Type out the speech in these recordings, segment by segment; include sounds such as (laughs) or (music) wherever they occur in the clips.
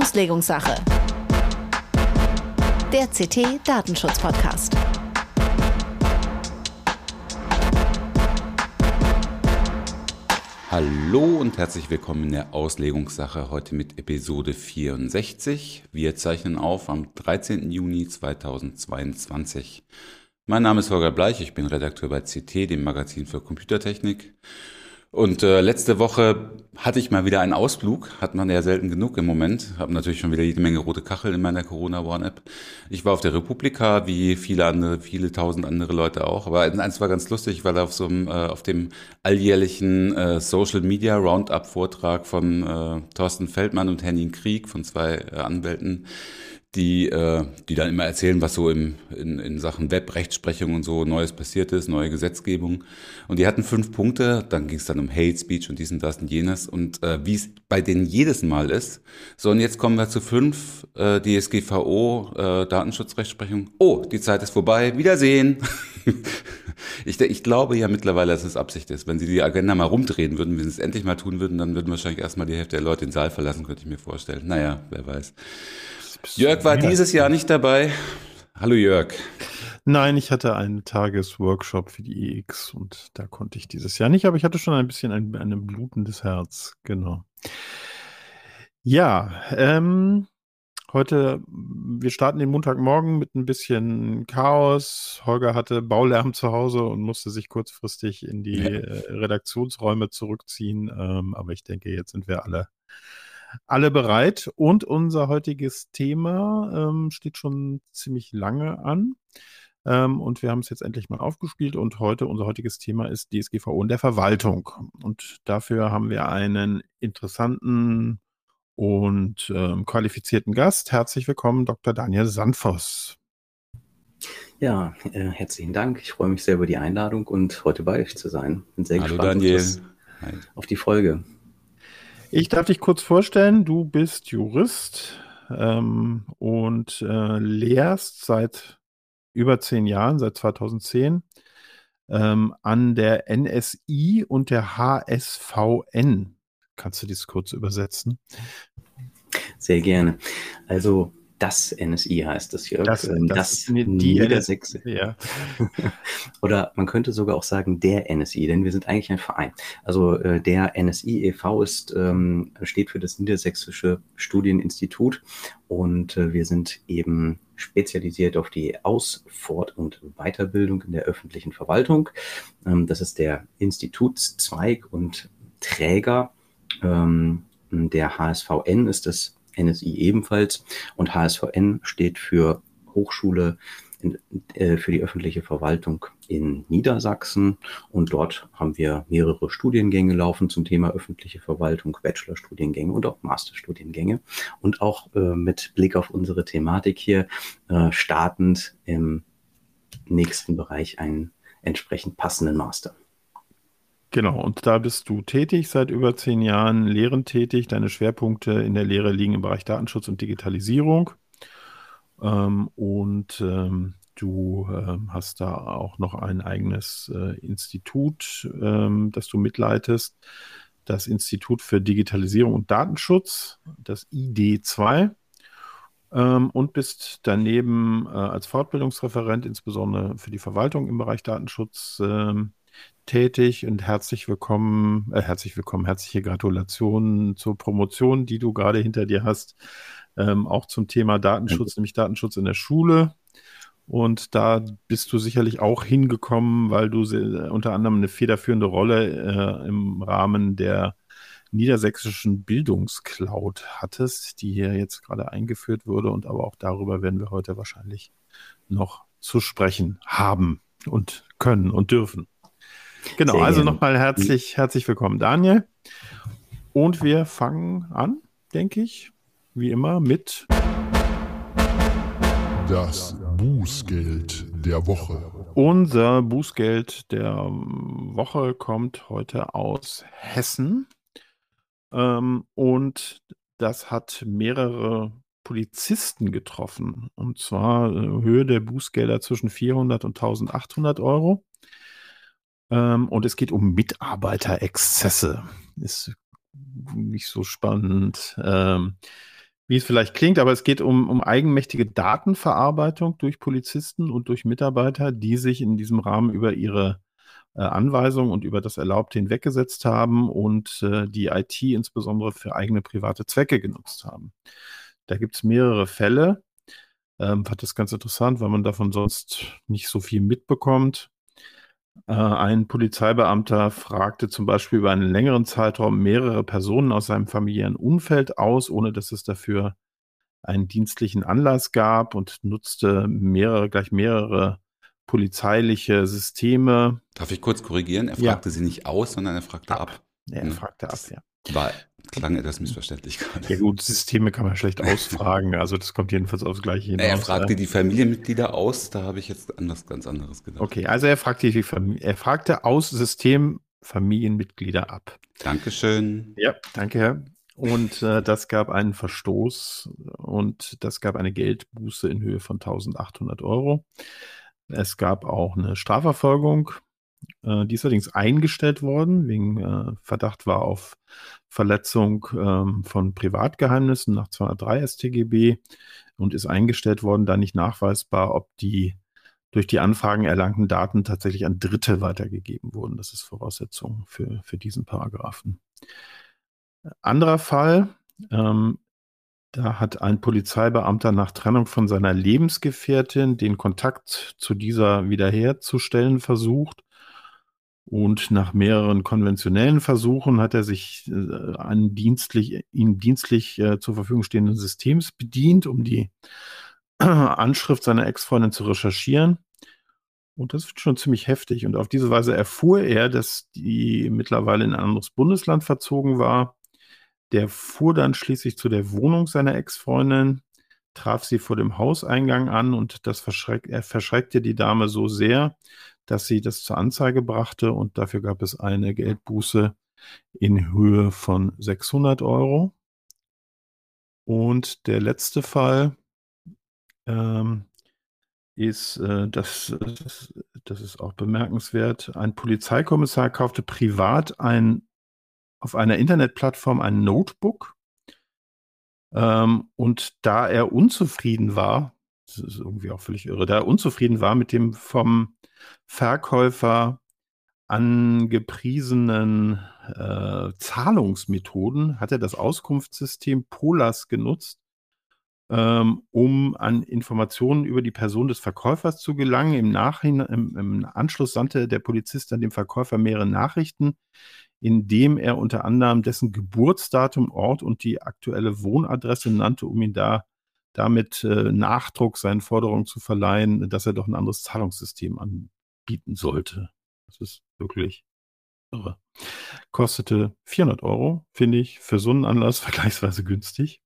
Auslegungssache. Der CT Datenschutz Podcast. Hallo und herzlich willkommen in der Auslegungssache heute mit Episode 64. Wir zeichnen auf am 13. Juni 2022. Mein Name ist Holger Bleich, ich bin Redakteur bei CT, dem Magazin für Computertechnik. Und äh, letzte Woche hatte ich mal wieder einen Ausflug, hat man ja selten genug im Moment. Habe natürlich schon wieder jede Menge rote Kachel in meiner Corona Warn App. Ich war auf der Republika, wie viele andere, viele tausend andere Leute auch. Aber eins war ganz lustig, weil auf so einem, äh, auf dem alljährlichen äh, Social Media Roundup Vortrag von äh, Thorsten Feldmann und Henning Krieg von zwei äh, Anwälten die, äh, die dann immer erzählen, was so im, in, in Sachen Web-Rechtsprechung und so Neues passiert ist, neue Gesetzgebung. Und die hatten fünf Punkte, dann ging es dann um Hate Speech und dies und das und jenes. Und äh, wie es bei denen jedes Mal ist. So, und jetzt kommen wir zu fünf, äh, DSGVO, äh, Datenschutzrechtsprechung. Oh, die Zeit ist vorbei, Wiedersehen. (laughs) ich, ich glaube ja mittlerweile, dass es Absicht ist. Wenn sie die Agenda mal rumdrehen würden, wenn sie es endlich mal tun würden, dann würden wahrscheinlich erstmal die Hälfte der Leute den Saal verlassen, könnte ich mir vorstellen. Naja, wer weiß. Jörg war dieses Jahr nicht dabei. Hallo Jörg. Nein, ich hatte einen Tagesworkshop für die EX und da konnte ich dieses Jahr nicht, aber ich hatte schon ein bisschen ein, ein blutendes Herz, genau. Ja, ähm, heute, wir starten den Montagmorgen mit ein bisschen Chaos. Holger hatte Baulärm zu Hause und musste sich kurzfristig in die äh, Redaktionsräume zurückziehen, ähm, aber ich denke, jetzt sind wir alle alle bereit. Und unser heutiges Thema ähm, steht schon ziemlich lange an. Ähm, und wir haben es jetzt endlich mal aufgespielt. Und heute, unser heutiges Thema ist DSGVO in der Verwaltung. Und dafür haben wir einen interessanten und ähm, qualifizierten Gast. Herzlich willkommen, Dr. Daniel Sandvoss. Ja, äh, herzlichen Dank. Ich freue mich sehr über die Einladung und heute bei euch zu sein. Bin sehr Hallo gespannt Daniel. Auf, das, auf die Folge. Ich darf dich kurz vorstellen, du bist Jurist ähm, und äh, lehrst seit über zehn Jahren, seit 2010, ähm, an der NSI und der HSVN. Kannst du dies kurz übersetzen? Sehr gerne. Also das NSI heißt es hier. Das, ähm, das, das die Niedersächse. Ja. (laughs) Oder man könnte sogar auch sagen der NSI, denn wir sind eigentlich ein Verein. Also äh, der NSI e.V. ist, ähm, steht für das Niedersächsische Studieninstitut und äh, wir sind eben spezialisiert auf die Aus-, Fort- und Weiterbildung in der öffentlichen Verwaltung. Ähm, das ist der Institutszweig und Träger. Ähm, der HSVN ist das NSI ebenfalls. Und HSVN steht für Hochschule in, äh, für die öffentliche Verwaltung in Niedersachsen. Und dort haben wir mehrere Studiengänge laufen zum Thema öffentliche Verwaltung, Bachelorstudiengänge und auch Masterstudiengänge. Und auch äh, mit Blick auf unsere Thematik hier äh, startend im nächsten Bereich einen entsprechend passenden Master. Genau, und da bist du tätig seit über zehn Jahren, lehrend tätig. Deine Schwerpunkte in der Lehre liegen im Bereich Datenschutz und Digitalisierung. Ähm, und ähm, du ähm, hast da auch noch ein eigenes äh, Institut, ähm, das du mitleitest. Das Institut für Digitalisierung und Datenschutz, das ID2 ähm, und bist daneben äh, als Fortbildungsreferent, insbesondere für die Verwaltung im Bereich Datenschutz, ähm, tätig und herzlich willkommen, äh, herzlich willkommen, herzliche Gratulation zur Promotion, die du gerade hinter dir hast, ähm, auch zum Thema Datenschutz, nämlich Datenschutz in der Schule. Und da bist du sicherlich auch hingekommen, weil du unter anderem eine federführende Rolle äh, im Rahmen der niedersächsischen Bildungscloud hattest, die hier jetzt gerade eingeführt wurde. Und aber auch darüber werden wir heute wahrscheinlich noch zu sprechen haben und können und dürfen. Genau, Sehr also nochmal herzlich, herzlich willkommen, Daniel. Und wir fangen an, denke ich, wie immer mit das Bußgeld der Woche. Unser Bußgeld der Woche kommt heute aus Hessen. Ähm, und das hat mehrere Polizisten getroffen. Und zwar äh, Höhe der Bußgelder zwischen 400 und 1800 Euro. Ähm, und es geht um Mitarbeiterexzesse. Ist nicht so spannend. Ähm, wie es vielleicht klingt, aber es geht um, um eigenmächtige Datenverarbeitung durch Polizisten und durch Mitarbeiter, die sich in diesem Rahmen über ihre äh, Anweisungen und über das Erlaubte hinweggesetzt haben und äh, die IT insbesondere für eigene private Zwecke genutzt haben. Da gibt es mehrere Fälle. Ähm, fand das ganz interessant, weil man davon sonst nicht so viel mitbekommt. Äh, ein Polizeibeamter fragte zum Beispiel über einen längeren Zeitraum mehrere Personen aus seinem familiären Umfeld aus, ohne dass es dafür einen dienstlichen Anlass gab und nutzte mehrere, gleich mehrere polizeiliche Systeme. Darf ich kurz korrigieren? Er fragte ja. sie nicht aus, sondern er fragte ab. ab. Ja, er hm. fragte ab, ja. War, klang etwas missverständlich gerade. Ja gut, Systeme kann man schlecht ausfragen, also das kommt jedenfalls aufs Gleiche hinaus. Er fragte die Familienmitglieder aus, da habe ich jetzt anders, ganz anderes gedacht. Okay, also er fragte, die er fragte aus System Familienmitglieder ab. Dankeschön. Ja, danke, Herr. Und äh, das gab einen Verstoß und das gab eine Geldbuße in Höhe von 1800 Euro. Es gab auch eine Strafverfolgung äh, die ist allerdings eingestellt worden, wegen äh, Verdacht war auf Verletzung ähm, von Privatgeheimnissen nach 203 StGB und ist eingestellt worden, da nicht nachweisbar, ob die durch die Anfragen erlangten Daten tatsächlich an Dritte weitergegeben wurden. Das ist Voraussetzung für, für diesen Paragraphen. Anderer Fall, ähm, da hat ein Polizeibeamter nach Trennung von seiner Lebensgefährtin den Kontakt zu dieser wiederherzustellen versucht und nach mehreren konventionellen Versuchen hat er sich äh, an dienstlich, ihm dienstlich äh, zur Verfügung stehenden Systems bedient, um die äh, (clears throat) Anschrift seiner Ex-Freundin zu recherchieren. Und das ist schon ziemlich heftig. Und auf diese Weise erfuhr er, dass die mittlerweile in ein anderes Bundesland verzogen war. Der fuhr dann schließlich zu der Wohnung seiner Ex-Freundin, traf sie vor dem Hauseingang an und das verschreck, er verschreckte die Dame so sehr, dass sie das zur Anzeige brachte und dafür gab es eine Geldbuße in Höhe von 600 Euro. Und der letzte Fall ähm, ist, äh, das, das, ist auch bemerkenswert, ein Polizeikommissar kaufte privat ein, auf einer Internetplattform ein Notebook. Ähm, und da er unzufrieden war, das ist irgendwie auch völlig irre, da er unzufrieden war mit dem vom Verkäufer angepriesenen äh, Zahlungsmethoden hat er das Auskunftssystem Polas genutzt, ähm, um an Informationen über die Person des Verkäufers zu gelangen. Im, Nachhinein, im, im Anschluss sandte der Polizist dann dem Verkäufer mehrere Nachrichten, indem er unter anderem dessen Geburtsdatum, Ort und die aktuelle Wohnadresse nannte, um ihn da damit äh, Nachdruck seinen Forderungen zu verleihen, dass er doch ein anderes Zahlungssystem anbieten sollte. Das ist wirklich irre. Kostete 400 Euro, finde ich, für so einen Anlass (laughs) vergleichsweise günstig.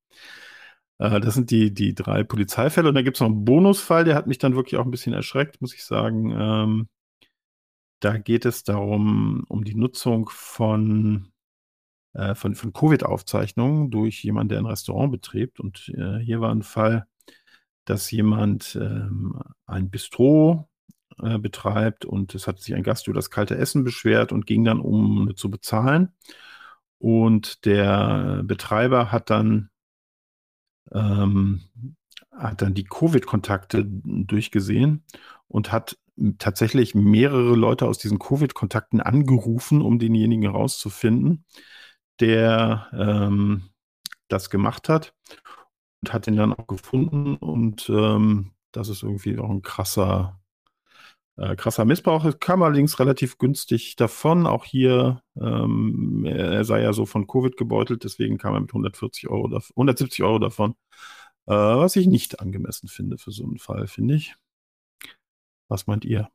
Äh, das sind die, die drei Polizeifälle. Und da gibt es noch einen Bonusfall, der hat mich dann wirklich auch ein bisschen erschreckt, muss ich sagen. Ähm, da geht es darum, um die Nutzung von äh, von, von Covid-Aufzeichnungen durch jemanden, der ein Restaurant betreibt. Und äh, hier war ein Fall, dass jemand ähm, ein Bistro äh, betreibt und es hat sich ein Gast über das kalte Essen beschwert und ging dann, um zu bezahlen. Und der Betreiber hat dann, ähm, hat dann die Covid-Kontakte durchgesehen und hat tatsächlich mehrere Leute aus diesen Covid-Kontakten angerufen, um denjenigen herauszufinden der ähm, das gemacht hat und hat ihn dann auch gefunden und ähm, das ist irgendwie auch ein krasser, äh, krasser Missbrauch. Es kam allerdings relativ günstig davon. Auch hier, ähm, er sei ja so von Covid gebeutelt, deswegen kam er mit 140 Euro, 170 Euro davon. Äh, was ich nicht angemessen finde für so einen Fall, finde ich. Was meint ihr?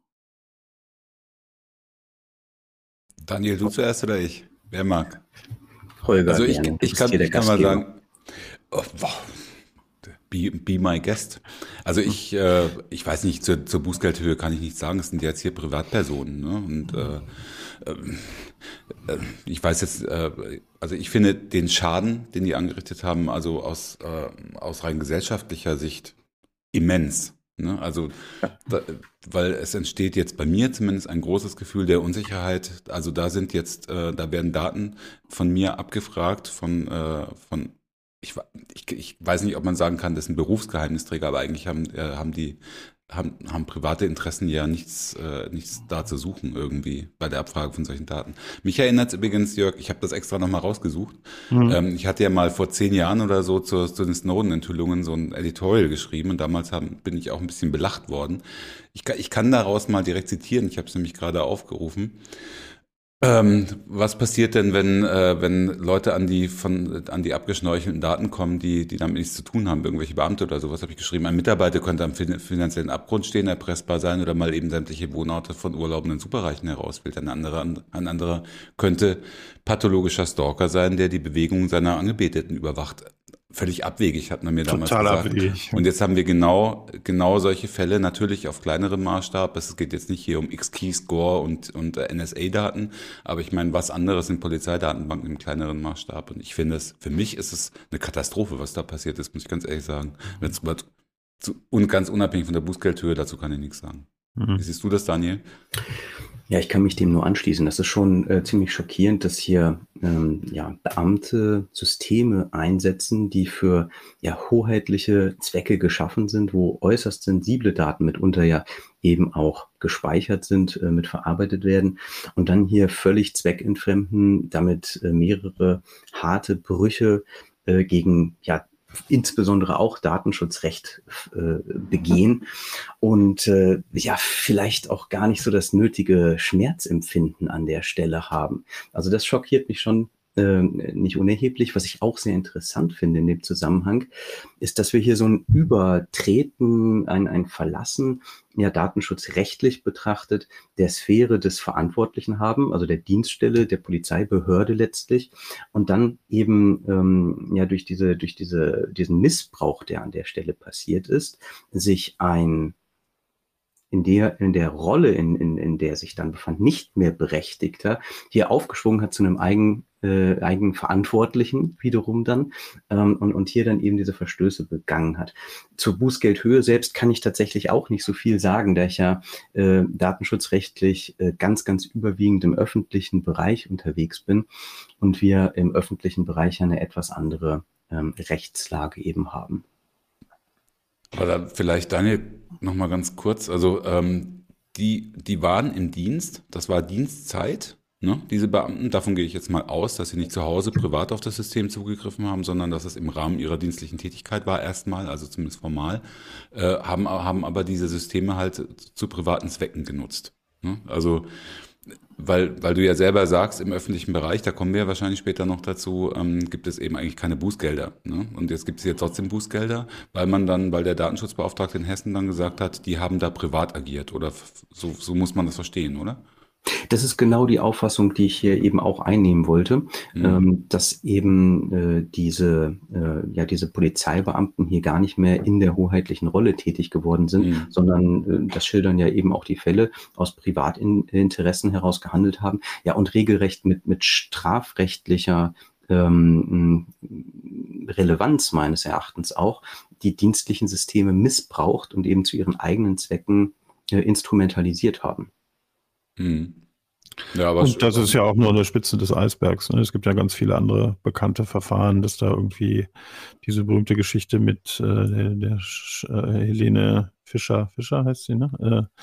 Daniel, du zuerst oder ich? Wer mag? Holger. Also ich, ich kann, ich kann mal sagen, oh, be, be my guest. Also ich, äh, ich weiß nicht, zur, zur Bußgeldhöhe kann ich nichts sagen. Es sind jetzt hier Privatpersonen. Ne? Und äh, ähm, äh, ich weiß jetzt, äh, also ich finde den Schaden, den die angerichtet haben, also aus, äh, aus rein gesellschaftlicher Sicht immens. Ne? Also, da, weil es entsteht jetzt bei mir zumindest ein großes Gefühl der Unsicherheit. Also da sind jetzt, äh, da werden Daten von mir abgefragt, von, äh, von ich, ich, ich weiß nicht, ob man sagen kann, das ist ein Berufsgeheimnisträger, aber eigentlich haben, äh, haben die haben, haben private Interessen ja nichts, äh, nichts da zu suchen irgendwie bei der Abfrage von solchen Daten. Mich erinnert übrigens, Jörg, ich habe das extra nochmal rausgesucht. Mhm. Ähm, ich hatte ja mal vor zehn Jahren oder so zu, zu den Snowden-Enthüllungen so ein Editorial geschrieben und damals haben, bin ich auch ein bisschen belacht worden. Ich, ich kann daraus mal direkt zitieren, ich habe es nämlich gerade aufgerufen. Ähm, was passiert denn, wenn, äh, wenn Leute an die von an die abgeschnorchelten Daten kommen, die, die damit nichts zu tun haben, irgendwelche Beamte oder sowas, habe ich geschrieben. Ein Mitarbeiter könnte am finanziellen Abgrund stehen, erpressbar sein oder mal eben sämtliche Wohnorte von urlaubenden Superreichen herauswählt. Ein anderer, ein anderer könnte pathologischer Stalker sein, der die Bewegungen seiner Angebeteten überwacht völlig abwegig, hat man mir damals Total gesagt. Abwegig. Und jetzt haben wir genau, genau solche Fälle, natürlich auf kleinerem Maßstab. Es geht jetzt nicht hier um X-Key-Score und, und äh, NSA-Daten, aber ich meine, was anderes sind Polizeidatenbanken im kleineren Maßstab. Und ich finde es, für mich ist es eine Katastrophe, was da passiert ist, muss ich ganz ehrlich sagen. Wenn's, und ganz unabhängig von der Bußgeldhöhe, dazu kann ich nichts sagen. Wie siehst du das, Daniel? Ja, ich kann mich dem nur anschließen. Das ist schon äh, ziemlich schockierend, dass hier ähm, ja, Beamte Systeme einsetzen, die für ja, hoheitliche Zwecke geschaffen sind, wo äußerst sensible Daten mitunter ja eben auch gespeichert sind, äh, mit verarbeitet werden und dann hier völlig zweckentfremden, damit äh, mehrere harte Brüche äh, gegen ja, insbesondere auch Datenschutzrecht äh, begehen und äh, ja, vielleicht auch gar nicht so das nötige Schmerzempfinden an der Stelle haben. Also das schockiert mich schon ähm, nicht unerheblich. Was ich auch sehr interessant finde in dem Zusammenhang, ist, dass wir hier so ein Übertreten, ein, ein Verlassen, ja, datenschutzrechtlich betrachtet, der Sphäre des Verantwortlichen haben, also der Dienststelle, der Polizeibehörde letztlich, und dann eben ähm, ja durch diese, durch diese, diesen Missbrauch, der an der Stelle passiert ist, sich ein in der, in der Rolle, in, in, in der sich dann befand, nicht mehr Berechtigter, hier aufgeschwungen hat zu einem eigen, äh, Eigenverantwortlichen wiederum dann ähm, und, und hier dann eben diese Verstöße begangen hat. Zur Bußgeldhöhe selbst kann ich tatsächlich auch nicht so viel sagen, da ich ja äh, datenschutzrechtlich äh, ganz, ganz überwiegend im öffentlichen Bereich unterwegs bin und wir im öffentlichen Bereich eine etwas andere ähm, Rechtslage eben haben. Aber vielleicht Daniel noch mal ganz kurz. Also ähm, die, die waren im Dienst, das war Dienstzeit Ne? Diese Beamten, davon gehe ich jetzt mal aus, dass sie nicht zu Hause privat auf das System zugegriffen haben, sondern dass es im Rahmen ihrer dienstlichen Tätigkeit war erstmal, also zumindest formal, äh, haben, haben aber diese Systeme halt zu privaten Zwecken genutzt. Ne? Also weil, weil du ja selber sagst, im öffentlichen Bereich, da kommen wir wahrscheinlich später noch dazu, ähm, gibt es eben eigentlich keine Bußgelder. Ne? Und jetzt gibt es ja trotzdem Bußgelder, weil man dann, weil der Datenschutzbeauftragte in Hessen dann gesagt hat, die haben da privat agiert. Oder so, so muss man das verstehen, oder? Das ist genau die Auffassung, die ich hier eben auch einnehmen wollte, mhm. ähm, dass eben äh, diese, äh, ja, diese Polizeibeamten hier gar nicht mehr in der hoheitlichen Rolle tätig geworden sind, mhm. sondern äh, das schildern ja eben auch die Fälle aus Privatinteressen heraus gehandelt haben, ja, und regelrecht mit, mit strafrechtlicher ähm, Relevanz meines Erachtens auch die dienstlichen Systeme missbraucht und eben zu ihren eigenen Zwecken äh, instrumentalisiert haben. Mhm. Ja, aber und das ist ja auch nur eine Spitze des Eisbergs. Ne? Es gibt ja ganz viele andere bekannte Verfahren, dass da irgendwie diese berühmte Geschichte mit äh, der, der äh, Helene Fischer, Fischer heißt sie, ne? Äh,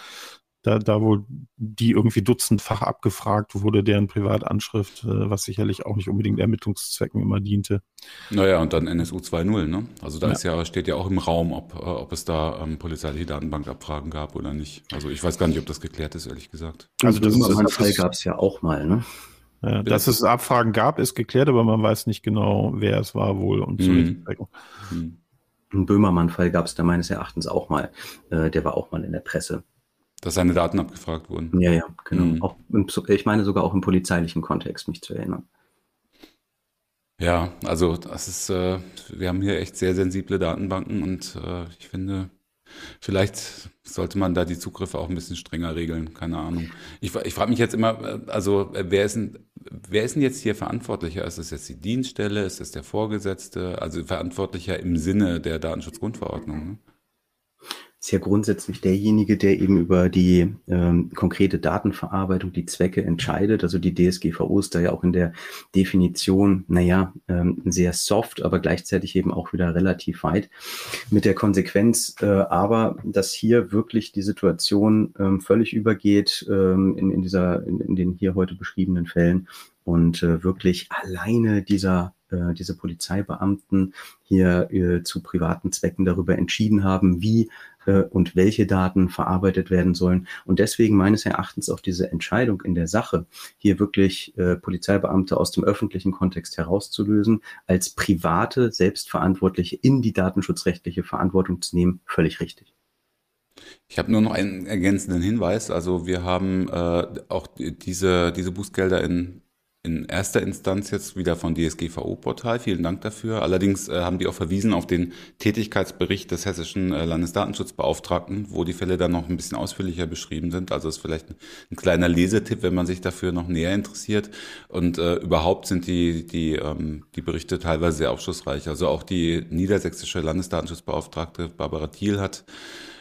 da, da wo die irgendwie dutzendfach abgefragt wurde, deren Privatanschrift, äh, was sicherlich auch nicht unbedingt Ermittlungszwecken immer diente. Naja, und dann NSU 2.0, ne? Also da ja. Ist ja, steht ja auch im Raum, ob, äh, ob es da ähm, polizeiliche Datenbankabfragen gab oder nicht. Also ich weiß gar nicht, ob das geklärt ist, ehrlich gesagt. Also das, das, das Fall gab es ja auch mal, ne? Ja, dass es Abfragen gab, ist geklärt, aber man weiß nicht genau, wer es war wohl und zu welchen Zwecken. Mhm. Einen Böhmermann-Fall gab es da meines Erachtens auch mal. Äh, der war auch mal in der Presse. Dass seine Daten abgefragt wurden. Ja, ja, genau. Mhm. Auch im, ich meine sogar auch im polizeilichen Kontext, mich zu erinnern. Ja, also das ist, äh, wir haben hier echt sehr sensible Datenbanken und äh, ich finde, vielleicht sollte man da die Zugriffe auch ein bisschen strenger regeln, keine Ahnung. Ich, ich frage mich jetzt immer, äh, also wer ist, denn, wer ist denn jetzt hier verantwortlicher? Ist es jetzt die Dienststelle? Ist es der Vorgesetzte? Also verantwortlicher im Sinne der Datenschutzgrundverordnung? Ne? Ist ja grundsätzlich derjenige, der eben über die ähm, konkrete Datenverarbeitung, die Zwecke entscheidet. Also die DSGVO ist da ja auch in der Definition, naja, ähm, sehr soft, aber gleichzeitig eben auch wieder relativ weit mit der Konsequenz, äh, aber dass hier wirklich die Situation ähm, völlig übergeht ähm, in, in, dieser, in, in den hier heute beschriebenen Fällen und äh, wirklich alleine dieser äh, diese Polizeibeamten hier äh, zu privaten Zwecken darüber entschieden haben, wie äh, und welche Daten verarbeitet werden sollen. Und deswegen meines Erachtens auch diese Entscheidung in der Sache, hier wirklich äh, Polizeibeamte aus dem öffentlichen Kontext herauszulösen, als private, selbstverantwortliche in die datenschutzrechtliche Verantwortung zu nehmen, völlig richtig. Ich habe nur noch einen ergänzenden Hinweis. Also wir haben äh, auch diese, diese Bußgelder in in erster Instanz jetzt wieder von DSGVO-Portal. Vielen Dank dafür. Allerdings äh, haben die auch verwiesen auf den Tätigkeitsbericht des hessischen äh, Landesdatenschutzbeauftragten, wo die Fälle dann noch ein bisschen ausführlicher beschrieben sind. Also ist vielleicht ein, ein kleiner Lesetipp, wenn man sich dafür noch näher interessiert. Und äh, überhaupt sind die, die, ähm, die Berichte teilweise sehr aufschlussreich. Also auch die niedersächsische Landesdatenschutzbeauftragte Barbara Thiel hat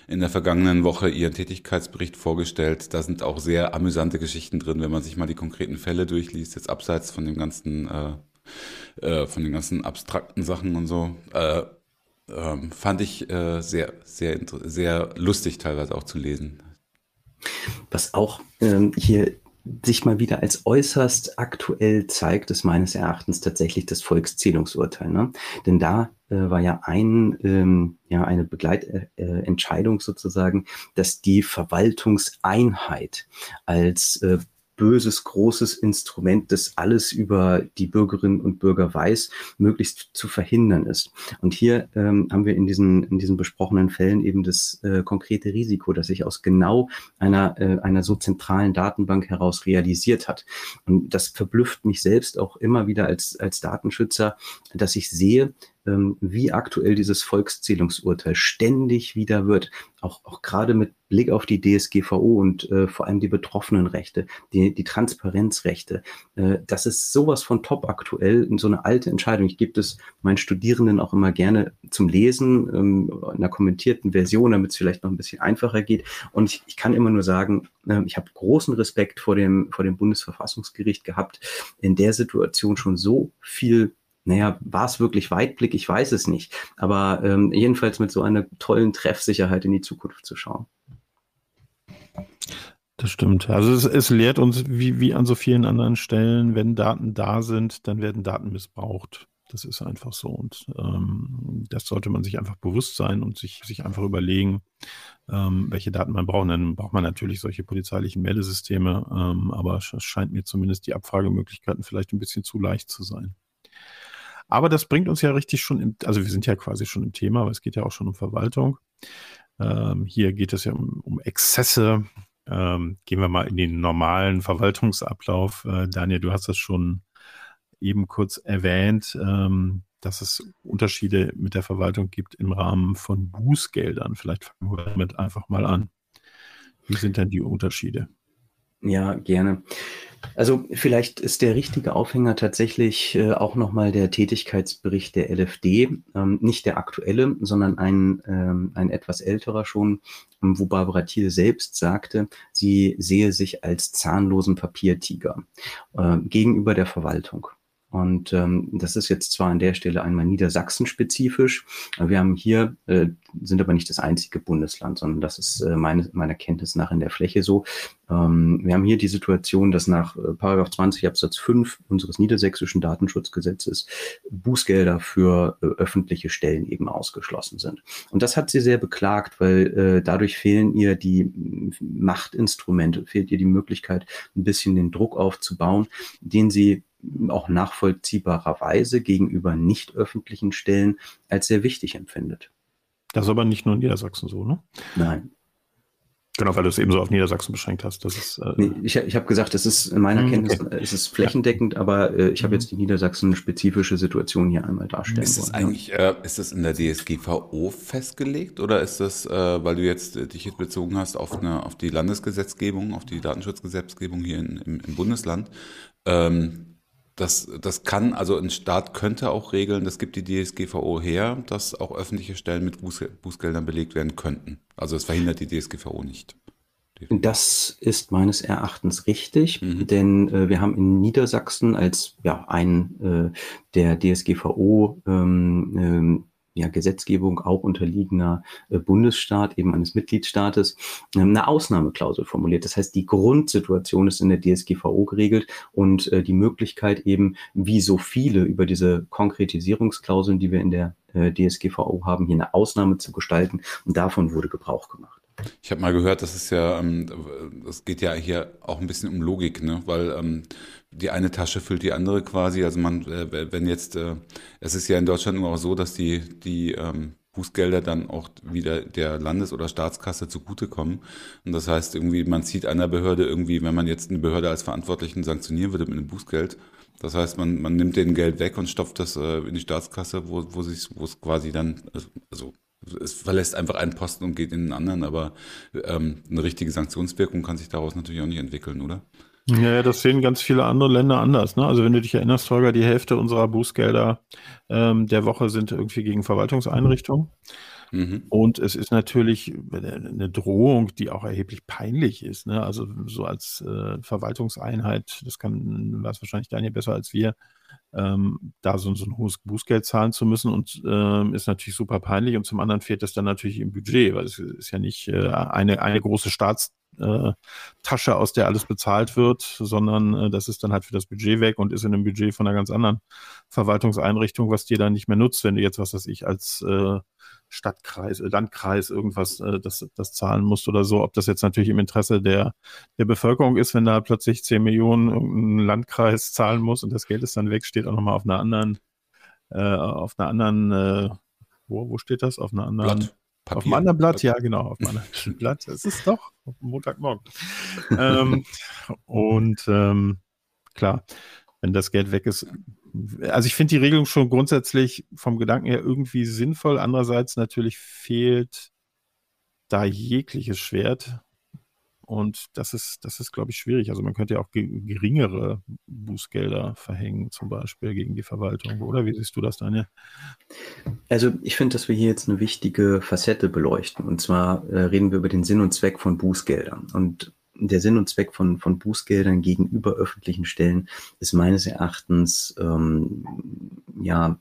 in der vergangenen Woche ihren Tätigkeitsbericht vorgestellt. Da sind auch sehr amüsante Geschichten drin, wenn man sich mal die konkreten Fälle durchliest, jetzt abseits von dem ganzen, äh, äh, von den ganzen abstrakten Sachen und so. Äh, ähm, fand ich äh, sehr, sehr, sehr lustig teilweise auch zu lesen. Was auch ähm, hier sich mal wieder als äußerst aktuell zeigt, ist meines Erachtens tatsächlich das Volkszählungsurteil. Ne? Denn da äh, war ja ein, ähm, ja eine Begleitentscheidung sozusagen, dass die Verwaltungseinheit als äh, böses, großes Instrument, das alles über die Bürgerinnen und Bürger weiß, möglichst zu verhindern ist. Und hier ähm, haben wir in diesen, in diesen besprochenen Fällen eben das äh, konkrete Risiko, das sich aus genau einer, äh, einer so zentralen Datenbank heraus realisiert hat. Und das verblüfft mich selbst auch immer wieder als, als Datenschützer, dass ich sehe, wie aktuell dieses Volkszählungsurteil ständig wieder wird, auch, auch gerade mit Blick auf die DSGVO und äh, vor allem die Betroffenenrechte, die, die Transparenzrechte. Äh, das ist sowas von top aktuell so eine alte Entscheidung. Ich gebe das meinen Studierenden auch immer gerne zum Lesen ähm, in einer kommentierten Version, damit es vielleicht noch ein bisschen einfacher geht. Und ich, ich kann immer nur sagen, äh, ich habe großen Respekt vor dem, vor dem Bundesverfassungsgericht gehabt, in der Situation schon so viel naja, war es wirklich Weitblick? Ich weiß es nicht. Aber ähm, jedenfalls mit so einer tollen Treffsicherheit in die Zukunft zu schauen. Das stimmt. Also es, es lehrt uns, wie, wie an so vielen anderen Stellen, wenn Daten da sind, dann werden Daten missbraucht. Das ist einfach so. Und ähm, das sollte man sich einfach bewusst sein und sich, sich einfach überlegen, ähm, welche Daten man braucht. Dann braucht man natürlich solche polizeilichen Meldesysteme, ähm, aber es scheint mir zumindest die Abfragemöglichkeiten vielleicht ein bisschen zu leicht zu sein. Aber das bringt uns ja richtig schon, in, also wir sind ja quasi schon im Thema, aber es geht ja auch schon um Verwaltung. Ähm, hier geht es ja um, um Exzesse. Ähm, gehen wir mal in den normalen Verwaltungsablauf. Äh, Daniel, du hast das schon eben kurz erwähnt, ähm, dass es Unterschiede mit der Verwaltung gibt im Rahmen von Bußgeldern. Vielleicht fangen wir damit einfach mal an. Wie sind denn die Unterschiede? Ja, gerne. Also vielleicht ist der richtige Aufhänger tatsächlich äh, auch nochmal der Tätigkeitsbericht der LFD, ähm, nicht der aktuelle, sondern ein, ähm, ein etwas älterer schon, ähm, wo Barbara Thiel selbst sagte, sie sehe sich als zahnlosen Papiertiger äh, gegenüber der Verwaltung. Und ähm, das ist jetzt zwar an der Stelle einmal Niedersachsen-spezifisch. Wir haben hier, äh, sind aber nicht das einzige Bundesland, sondern das ist äh, meine, meiner Kenntnis nach in der Fläche so. Ähm, wir haben hier die Situation, dass nach äh, Paragraph 20 Absatz 5 unseres niedersächsischen Datenschutzgesetzes Bußgelder für äh, öffentliche Stellen eben ausgeschlossen sind. Und das hat sie sehr beklagt, weil äh, dadurch fehlen ihr die Machtinstrumente, fehlt ihr die Möglichkeit, ein bisschen den Druck aufzubauen, den sie auch nachvollziehbarerweise gegenüber nicht öffentlichen Stellen als sehr wichtig empfindet. Das ist aber nicht nur in Niedersachsen so, ne? Nein. Genau, weil du es eben so auf Niedersachsen beschränkt hast. Das ist, äh nee, ich ich habe gesagt, das ist in meiner hm, Kenntnis okay. ist es flächendeckend, ja. aber äh, ich habe mhm. jetzt die Niedersachsen-spezifische Situation hier einmal darstellen ist wollen. Ist eigentlich, äh, ist das in der DSGVO festgelegt oder ist das, äh, weil du jetzt äh, dich jetzt bezogen hast auf, eine, auf die Landesgesetzgebung, auf die Datenschutzgesetzgebung hier in, im, im Bundesland, ähm, das, das kann, also ein Staat könnte auch regeln, das gibt die DSGVO her, dass auch öffentliche Stellen mit Buß, Bußgeldern belegt werden könnten. Also es verhindert die DSGVO nicht. Das ist meines Erachtens richtig, Mhm. denn äh, wir haben in Niedersachsen als ja, ein äh, der DSGVO ähm, ähm, ja, Gesetzgebung auch unterliegender äh, Bundesstaat, eben eines Mitgliedstaates, ähm, eine Ausnahmeklausel formuliert. Das heißt, die Grundsituation ist in der DSGVO geregelt und äh, die Möglichkeit eben, wie so viele über diese Konkretisierungsklauseln, die wir in der äh, DSGVO haben, hier eine Ausnahme zu gestalten. Und davon wurde Gebrauch gemacht. Ich habe mal gehört, das ist ja, ähm, das geht ja hier auch ein bisschen um Logik, ne? Weil ähm, die eine Tasche füllt die andere quasi. Also man, äh, wenn jetzt, äh, es ist ja in Deutschland immer auch so, dass die die ähm, Bußgelder dann auch wieder der Landes- oder Staatskasse zugutekommen. Und das heißt irgendwie, man zieht einer Behörde irgendwie, wenn man jetzt eine Behörde als Verantwortlichen sanktionieren würde mit einem Bußgeld, das heißt, man, man nimmt den Geld weg und stopft das äh, in die Staatskasse, wo, wo es quasi dann, also es verlässt einfach einen Posten und geht in den anderen, aber ähm, eine richtige Sanktionswirkung kann sich daraus natürlich auch nicht entwickeln, oder? Ja, das sehen ganz viele andere Länder anders. Ne? Also wenn du dich erinnerst, Holger, die Hälfte unserer Bußgelder ähm, der Woche sind irgendwie gegen Verwaltungseinrichtungen. Mhm. Und es ist natürlich eine Drohung, die auch erheblich peinlich ist. Ne? Also so als äh, Verwaltungseinheit, das kann, weiß wahrscheinlich Daniel besser als wir, ähm, da so, so ein hohes Bußgeld zahlen zu müssen und ähm, ist natürlich super peinlich und zum anderen fehlt das dann natürlich im Budget, weil es ist ja nicht äh, eine, eine große Staatstasche, äh, aus der alles bezahlt wird, sondern äh, das ist dann halt für das Budget weg und ist in einem Budget von einer ganz anderen Verwaltungseinrichtung, was dir dann nicht mehr nutzt, wenn du jetzt, was weiß ich, als äh, Stadtkreis, äh, Landkreis irgendwas äh, das, das zahlen musst oder so. Ob das jetzt natürlich im Interesse der, der Bevölkerung ist, wenn da plötzlich 10 Millionen ein Landkreis zahlen muss und das Geld ist dann weg, steht auch nochmal auf einer anderen, äh, auf einer anderen, äh, wo, wo steht das? Auf einer anderen. Blatt. Papier. Auf einem anderen Blatt, ja, genau, auf einem anderen (laughs) Blatt. Es ist doch Montagmorgen. ähm, (laughs) und ähm, klar, wenn das Geld weg ist, also ich finde die Regelung schon grundsätzlich vom Gedanken her irgendwie sinnvoll. Andererseits natürlich fehlt da jegliches Schwert. Und das ist, das ist, glaube ich, schwierig. Also man könnte ja auch ge geringere Bußgelder verhängen, zum Beispiel gegen die Verwaltung. Oder wie siehst du das, Daniel? Also ich finde, dass wir hier jetzt eine wichtige Facette beleuchten. Und zwar äh, reden wir über den Sinn und Zweck von Bußgeldern. Und der Sinn und Zweck von, von Bußgeldern gegenüber öffentlichen Stellen ist meines Erachtens ähm, ja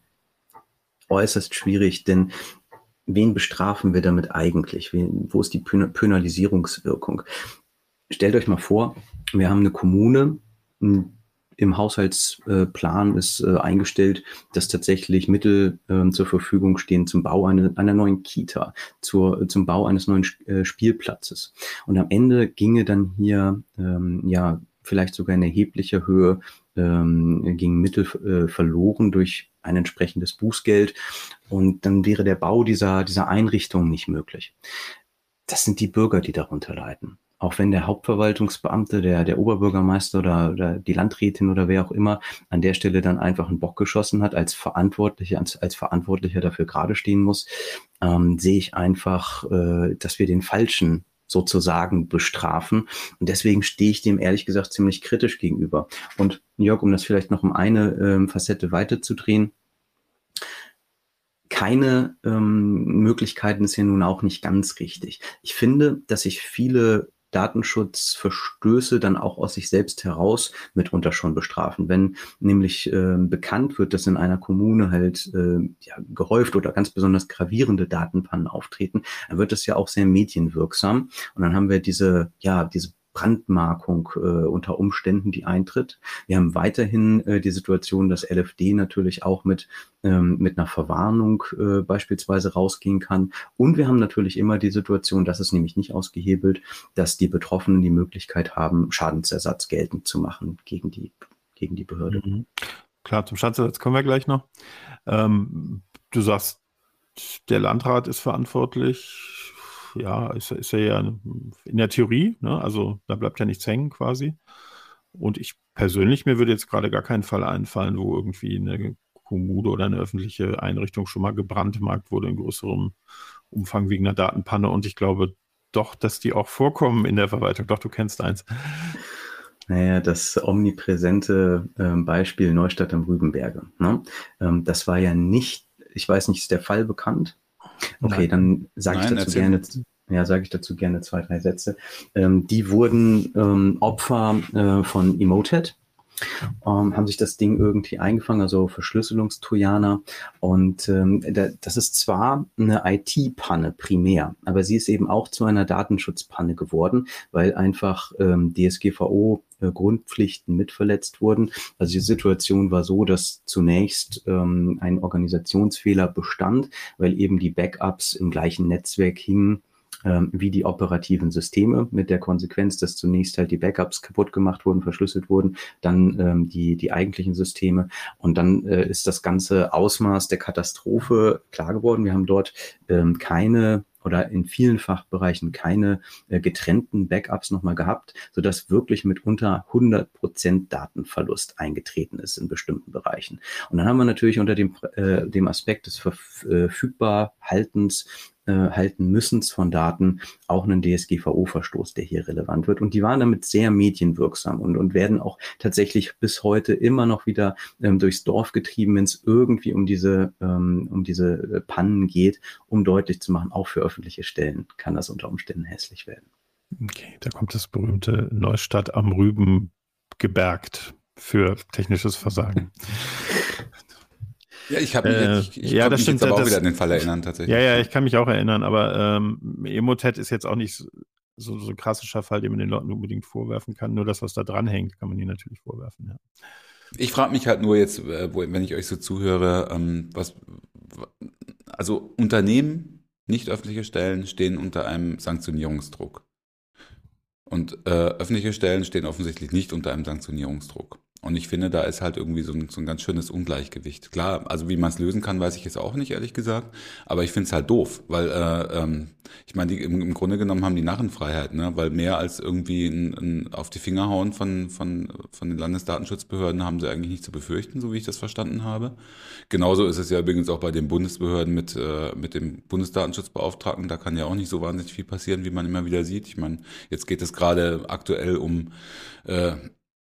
äußerst schwierig, denn wen bestrafen wir damit eigentlich? Wen, wo ist die Penalisierungswirkung? Stellt euch mal vor, wir haben eine Kommune, im Haushaltsplan ist äh, eingestellt, dass tatsächlich Mittel äh, zur Verfügung stehen zum Bau eine, einer neuen Kita, zur, zum Bau eines neuen äh, Spielplatzes. Und am Ende ginge dann hier ähm, ja vielleicht sogar in erheblicher Höhe ähm, gingen Mittel äh, verloren durch ein entsprechendes Bußgeld und dann wäre der Bau dieser, dieser Einrichtung nicht möglich. Das sind die Bürger, die darunter leiden auch wenn der Hauptverwaltungsbeamte, der, der Oberbürgermeister oder, oder die Landrätin oder wer auch immer an der Stelle dann einfach einen Bock geschossen hat, als Verantwortlicher, als, als Verantwortlicher dafür gerade stehen muss, ähm, sehe ich einfach, äh, dass wir den Falschen sozusagen bestrafen. Und deswegen stehe ich dem ehrlich gesagt ziemlich kritisch gegenüber. Und Jörg, um das vielleicht noch um eine ähm, Facette weiterzudrehen, keine ähm, Möglichkeiten ist ja nun auch nicht ganz richtig. Ich finde, dass sich viele Datenschutzverstöße dann auch aus sich selbst heraus mitunter schon bestrafen. Wenn nämlich äh, bekannt wird, dass in einer Kommune halt äh, ja, gehäuft oder ganz besonders gravierende Datenpannen auftreten, dann wird das ja auch sehr medienwirksam. Und dann haben wir diese, ja, diese Brandmarkung äh, unter Umständen, die eintritt. Wir haben weiterhin äh, die Situation, dass LFD natürlich auch mit, ähm, mit einer Verwarnung äh, beispielsweise rausgehen kann. Und wir haben natürlich immer die Situation, das ist nämlich nicht ausgehebelt, dass die Betroffenen die Möglichkeit haben, Schadensersatz geltend zu machen gegen die, gegen die Behörde. Mhm. Klar, zum Schadensersatz kommen wir gleich noch. Ähm, du sagst, der Landrat ist verantwortlich ja, ist, ist ja, ja in der Theorie, ne? also da bleibt ja nichts hängen quasi. Und ich persönlich, mir würde jetzt gerade gar kein Fall einfallen, wo irgendwie eine Kommune oder eine öffentliche Einrichtung schon mal gebrandmarkt wurde in größerem Umfang wegen einer Datenpanne. Und ich glaube doch, dass die auch vorkommen in der Verwaltung. Doch, du kennst eins. Naja, das omnipräsente äh, Beispiel Neustadt am Rübenberge. Ne? Ähm, das war ja nicht, ich weiß nicht, ist der Fall bekannt? Okay, Nein. dann sage ich dazu gerne, ja, sage ich dazu gerne zwei, drei Sätze. Ähm, die wurden ähm, Opfer äh, von Emotet ähm, haben sich das Ding irgendwie eingefangen, also Verschlüsselungstrojaner. Und ähm, das ist zwar eine IT-Panne primär, aber sie ist eben auch zu einer Datenschutzpanne geworden, weil einfach ähm, DSGVO äh, Grundpflichten mitverletzt wurden. Also die Situation war so, dass zunächst ähm, ein Organisationsfehler bestand, weil eben die Backups im gleichen Netzwerk hingen wie die operativen Systeme, mit der Konsequenz, dass zunächst halt die Backups kaputt gemacht wurden, verschlüsselt wurden, dann ähm, die, die eigentlichen Systeme. Und dann äh, ist das ganze Ausmaß der Katastrophe klar geworden. Wir haben dort ähm, keine oder in vielen Fachbereichen keine äh, getrennten Backups nochmal gehabt, sodass wirklich mit unter 100 Prozent Datenverlust eingetreten ist in bestimmten Bereichen. Und dann haben wir natürlich unter dem, äh, dem Aspekt des Verfügbarhaltens äh, halten müssens von Daten auch einen DSGVO-Verstoß, der hier relevant wird. Und die waren damit sehr medienwirksam und, und werden auch tatsächlich bis heute immer noch wieder ähm, durchs Dorf getrieben, wenn es irgendwie um diese, ähm, um diese äh, Pannen geht, um deutlich zu machen, auch für öffentliche Stellen kann das unter Umständen hässlich werden. Okay, da kommt das berühmte Neustadt am Rüben gebergt für technisches Versagen. (laughs) Ja, ich habe mich, äh, ich ja, das mich stimmt, jetzt aber das, auch wieder an den Fall erinnern, tatsächlich. Ja, ja, ich kann mich auch erinnern, aber ähm, Emotet ist jetzt auch nicht so, so, so ein klassischer Fall, den man den Leuten unbedingt vorwerfen kann. Nur das, was da dran hängt, kann man ihnen natürlich vorwerfen, ja. Ich frage mich halt nur jetzt, äh, wenn ich euch so zuhöre, ähm, was, also Unternehmen, nicht öffentliche Stellen stehen unter einem Sanktionierungsdruck. Und äh, öffentliche Stellen stehen offensichtlich nicht unter einem Sanktionierungsdruck. Und ich finde, da ist halt irgendwie so ein, so ein ganz schönes Ungleichgewicht. Klar, also wie man es lösen kann, weiß ich jetzt auch nicht, ehrlich gesagt. Aber ich finde es halt doof, weil äh, ähm, ich meine, im, im Grunde genommen haben die Narrenfreiheit, ne? weil mehr als irgendwie ein, ein auf die Finger hauen von, von, von den Landesdatenschutzbehörden haben sie eigentlich nicht zu befürchten, so wie ich das verstanden habe. Genauso ist es ja übrigens auch bei den Bundesbehörden mit, äh, mit dem Bundesdatenschutzbeauftragten. Da kann ja auch nicht so wahnsinnig viel passieren, wie man immer wieder sieht. Ich meine, jetzt geht es gerade aktuell um äh,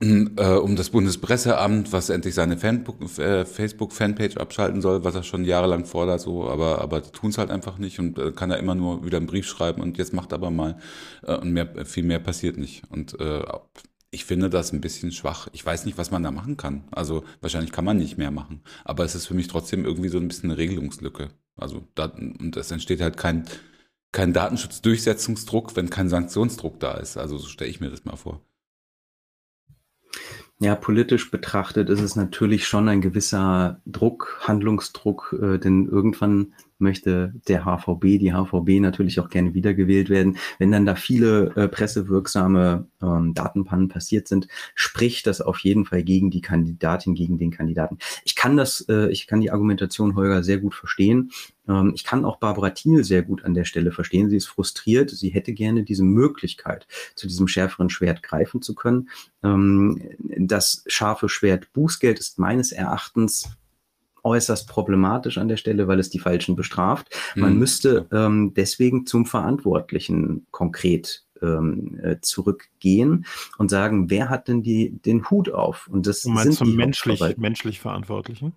um das Bundespresseamt, was endlich seine äh, Facebook-Fanpage abschalten soll, was er schon jahrelang fordert, so, aber, aber tun es halt einfach nicht und äh, kann da immer nur wieder einen Brief schreiben und jetzt macht aber mal äh, und mehr, viel mehr passiert nicht. Und äh, ich finde das ein bisschen schwach. Ich weiß nicht, was man da machen kann. Also wahrscheinlich kann man nicht mehr machen. Aber es ist für mich trotzdem irgendwie so ein bisschen eine Regelungslücke. Also da, und es entsteht halt kein, kein Datenschutzdurchsetzungsdruck, wenn kein Sanktionsdruck da ist. Also so stelle ich mir das mal vor. Ja, politisch betrachtet ist es natürlich schon ein gewisser Druck, Handlungsdruck, äh, denn irgendwann möchte der HVB, die HVB natürlich auch gerne wiedergewählt werden. Wenn dann da viele äh, pressewirksame ähm, Datenpannen passiert sind, spricht das auf jeden Fall gegen die Kandidatin, gegen den Kandidaten. Ich kann das, äh, ich kann die Argumentation Holger sehr gut verstehen. Ähm, ich kann auch Barbara Thiel sehr gut an der Stelle verstehen. Sie ist frustriert. Sie hätte gerne diese Möglichkeit, zu diesem schärferen Schwert greifen zu können. Ähm, das scharfe Schwert Bußgeld ist meines Erachtens äußerst problematisch an der Stelle, weil es die Falschen bestraft. Man mhm. müsste ähm, deswegen zum Verantwortlichen konkret ähm, äh, zurückgehen und sagen, wer hat denn die, den Hut auf? Und das du sind zum die menschlich, menschlich Verantwortlichen?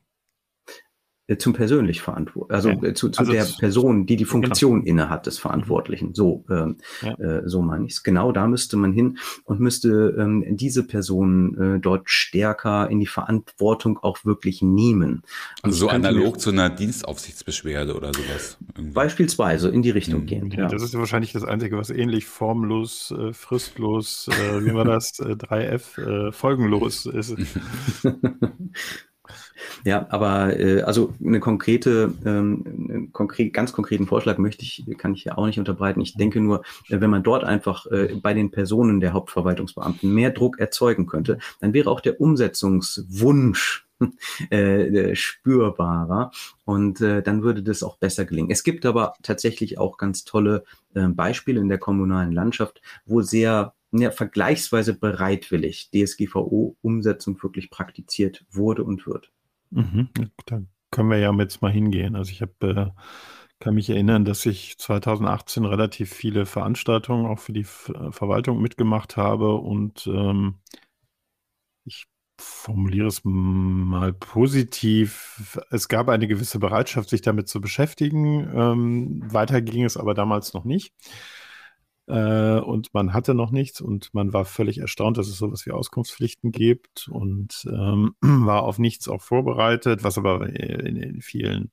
Äh, zum persönlich verantwortlichen, also ja. Äh, zu, zu also der Person, die die genau. Funktion genau. inne hat des Verantwortlichen. So, ähm, ja. äh, so meine ich es. Genau da müsste man hin und müsste ähm, diese Person äh, dort stärker in die Verantwortung auch wirklich nehmen. Also so analog zu einer Dienstaufsichtsbeschwerde oder sowas. Irgendwie. Beispielsweise in die Richtung mhm. gehen. Ja, Das ist wahrscheinlich das Einzige, was ähnlich formlos, äh, fristlos, äh, wie war (laughs) das, äh, 3F, äh, folgenlos ist. (laughs) Ja, aber äh, also eine konkrete, ähm, einen konkret, ganz konkreten Vorschlag möchte ich, kann ich ja auch nicht unterbreiten. Ich denke nur, äh, wenn man dort einfach äh, bei den Personen der Hauptverwaltungsbeamten mehr Druck erzeugen könnte, dann wäre auch der Umsetzungswunsch (laughs) äh, spürbarer und äh, dann würde das auch besser gelingen. Es gibt aber tatsächlich auch ganz tolle äh, Beispiele in der kommunalen Landschaft, wo sehr ja, vergleichsweise bereitwillig DSGVO-Umsetzung wirklich praktiziert wurde und wird. Mhm. Da können wir ja jetzt mal hingehen. Also ich habe, äh, kann mich erinnern, dass ich 2018 relativ viele Veranstaltungen auch für die F Verwaltung mitgemacht habe und ähm, ich formuliere es mal positiv. Es gab eine gewisse Bereitschaft, sich damit zu beschäftigen. Ähm, weiter ging es aber damals noch nicht. Äh, und man hatte noch nichts und man war völlig erstaunt, dass es sowas wie Auskunftspflichten gibt und ähm, (clears throat) war auf nichts auch vorbereitet, was aber in, in vielen,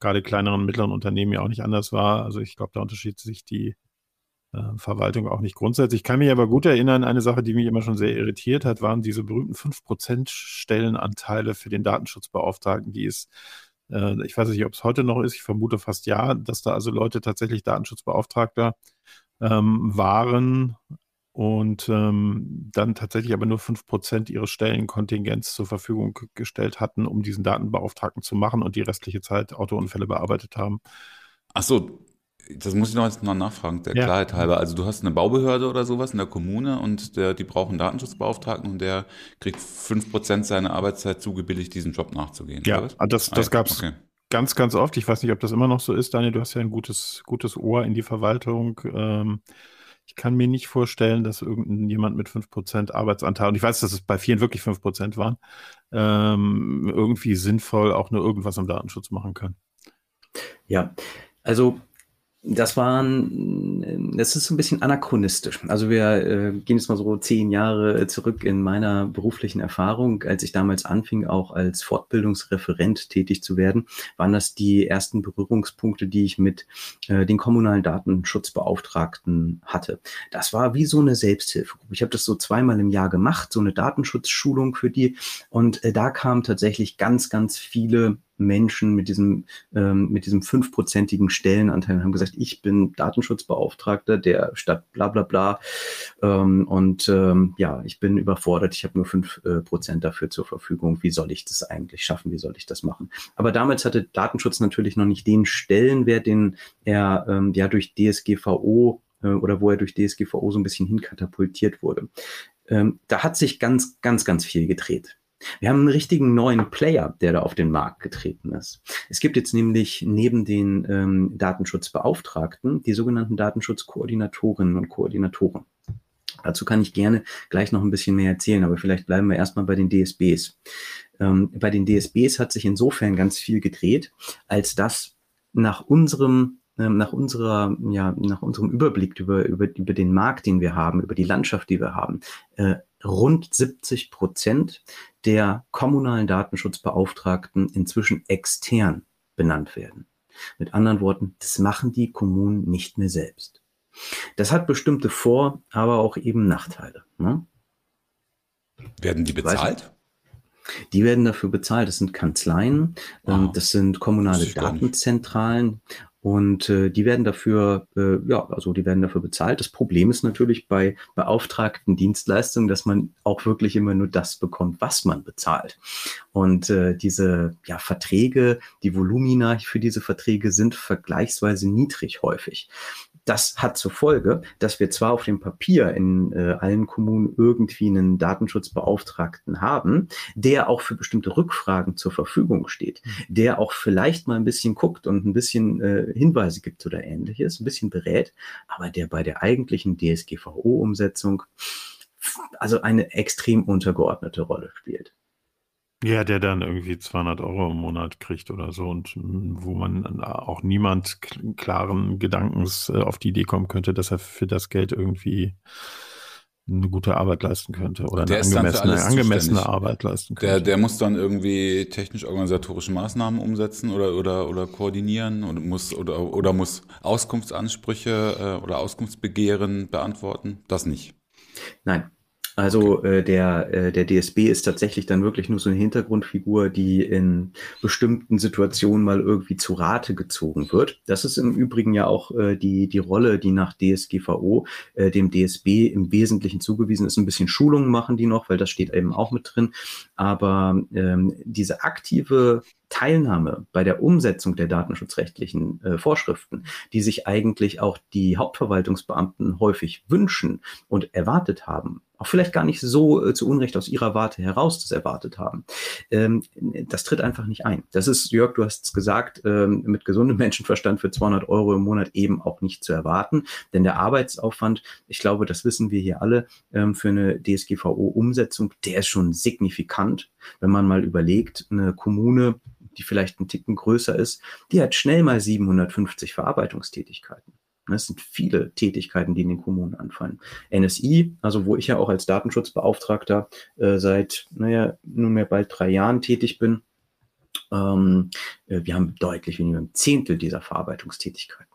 gerade kleineren, mittleren Unternehmen ja auch nicht anders war. Also ich glaube, da unterschied sich die äh, Verwaltung auch nicht grundsätzlich. Ich kann mich aber gut erinnern, eine Sache, die mich immer schon sehr irritiert hat, waren diese berühmten 5% Stellenanteile für den Datenschutzbeauftragten, die es äh, ich weiß nicht, ob es heute noch ist, ich vermute fast ja, dass da also Leute tatsächlich Datenschutzbeauftragter ähm, waren und ähm, dann tatsächlich aber nur 5% ihres Stellenkontingents zur Verfügung gestellt hatten, um diesen Datenbeauftragten zu machen und die restliche Zeit Autounfälle bearbeitet haben. Ach so, das muss ich noch jetzt noch nachfragen, der ja. Klarheit halber. Also du hast eine Baubehörde oder sowas in der Kommune und der, die brauchen Datenschutzbeauftragten und der kriegt 5% seiner Arbeitszeit zugebilligt, diesen Job nachzugehen. Ja, ah, das, das ah, gab es okay. Ganz, ganz oft. Ich weiß nicht, ob das immer noch so ist, Daniel. Du hast ja ein gutes, gutes Ohr in die Verwaltung. Ähm, ich kann mir nicht vorstellen, dass irgendjemand mit 5% Arbeitsanteil, und ich weiß, dass es bei vielen wirklich 5% waren, ähm, irgendwie sinnvoll auch nur irgendwas am Datenschutz machen kann. Ja, also das waren, das ist so ein bisschen anachronistisch. Also wir äh, gehen jetzt mal so zehn Jahre zurück in meiner beruflichen Erfahrung. Als ich damals anfing, auch als Fortbildungsreferent tätig zu werden, waren das die ersten Berührungspunkte, die ich mit äh, den kommunalen Datenschutzbeauftragten hatte. Das war wie so eine Selbsthilfegruppe. Ich habe das so zweimal im Jahr gemacht, so eine Datenschutzschulung für die. Und äh, da kamen tatsächlich ganz, ganz viele Menschen mit diesem, ähm, mit diesem fünfprozentigen Stellenanteil haben gesagt, ich bin Datenschutzbeauftragter der Stadt bla bla bla ähm, und ähm, ja, ich bin überfordert, ich habe nur fünf äh, Prozent dafür zur Verfügung. Wie soll ich das eigentlich schaffen? Wie soll ich das machen? Aber damals hatte Datenschutz natürlich noch nicht den Stellenwert, den er ähm, ja durch DSGVO äh, oder wo er durch DSGVO so ein bisschen hinkatapultiert wurde. Ähm, da hat sich ganz, ganz, ganz viel gedreht. Wir haben einen richtigen neuen Player, der da auf den Markt getreten ist. Es gibt jetzt nämlich neben den ähm, Datenschutzbeauftragten die sogenannten Datenschutzkoordinatorinnen und Koordinatoren. Dazu kann ich gerne gleich noch ein bisschen mehr erzählen, aber vielleicht bleiben wir erstmal bei den DSBs. Ähm, bei den DSBs hat sich insofern ganz viel gedreht, als dass nach unserem ähm, nach unserer, ja, nach unserem Überblick über, über, über den Markt, den wir haben, über die Landschaft, die wir haben, äh, rund 70 Prozent der kommunalen Datenschutzbeauftragten inzwischen extern benannt werden. Mit anderen Worten, das machen die Kommunen nicht mehr selbst. Das hat bestimmte Vor-, aber auch eben Nachteile. Ne? Werden die bezahlt? Die werden dafür bezahlt. Das sind Kanzleien, wow. das sind kommunale Datenzentralen und äh, die werden dafür, äh, ja, also die werden dafür bezahlt. Das Problem ist natürlich bei beauftragten Dienstleistungen, dass man auch wirklich immer nur das bekommt, was man bezahlt. Und äh, diese ja, Verträge, die Volumina für diese Verträge sind vergleichsweise niedrig häufig. Das hat zur Folge, dass wir zwar auf dem Papier in äh, allen Kommunen irgendwie einen Datenschutzbeauftragten haben, der auch für bestimmte Rückfragen zur Verfügung steht, mhm. der auch vielleicht mal ein bisschen guckt und ein bisschen äh, Hinweise gibt oder ähnliches, ein bisschen berät, aber der bei der eigentlichen DSGVO-Umsetzung also eine extrem untergeordnete Rolle spielt. Ja, der dann irgendwie 200 Euro im Monat kriegt oder so und mm, wo man auch niemand klaren Gedankens äh, auf die Idee kommen könnte, dass er für das Geld irgendwie eine gute Arbeit leisten könnte oder eine angemessene, angemessene Arbeit leisten könnte. Der, der muss dann irgendwie technisch-organisatorische Maßnahmen umsetzen oder, oder, oder koordinieren und muss oder, oder muss Auskunftsansprüche äh, oder Auskunftsbegehren beantworten. Das nicht. Nein, also okay. äh, der, äh, der DSB ist tatsächlich dann wirklich nur so eine Hintergrundfigur, die in bestimmten Situationen mal irgendwie zu Rate gezogen wird. Das ist im Übrigen ja auch äh, die, die Rolle, die nach DSGVO äh, dem DSB im Wesentlichen zugewiesen ist. Ein bisschen Schulungen machen die noch, weil das steht eben auch mit drin. Aber ähm, diese aktive Teilnahme bei der Umsetzung der datenschutzrechtlichen äh, Vorschriften, die sich eigentlich auch die Hauptverwaltungsbeamten häufig wünschen und erwartet haben, auch vielleicht gar nicht so äh, zu Unrecht aus ihrer Warte heraus das erwartet haben. Ähm, das tritt einfach nicht ein. Das ist, Jörg, du hast es gesagt, ähm, mit gesundem Menschenverstand für 200 Euro im Monat eben auch nicht zu erwarten. Denn der Arbeitsaufwand, ich glaube, das wissen wir hier alle, ähm, für eine DSGVO-Umsetzung, der ist schon signifikant. Wenn man mal überlegt, eine Kommune, die vielleicht ein Ticken größer ist, die hat schnell mal 750 Verarbeitungstätigkeiten. Das sind viele Tätigkeiten, die in den Kommunen anfallen. NSI, also wo ich ja auch als Datenschutzbeauftragter äh, seit, naja, nunmehr bald drei Jahren tätig bin, ähm, äh, wir haben deutlich weniger, ein Zehntel dieser Verarbeitungstätigkeiten.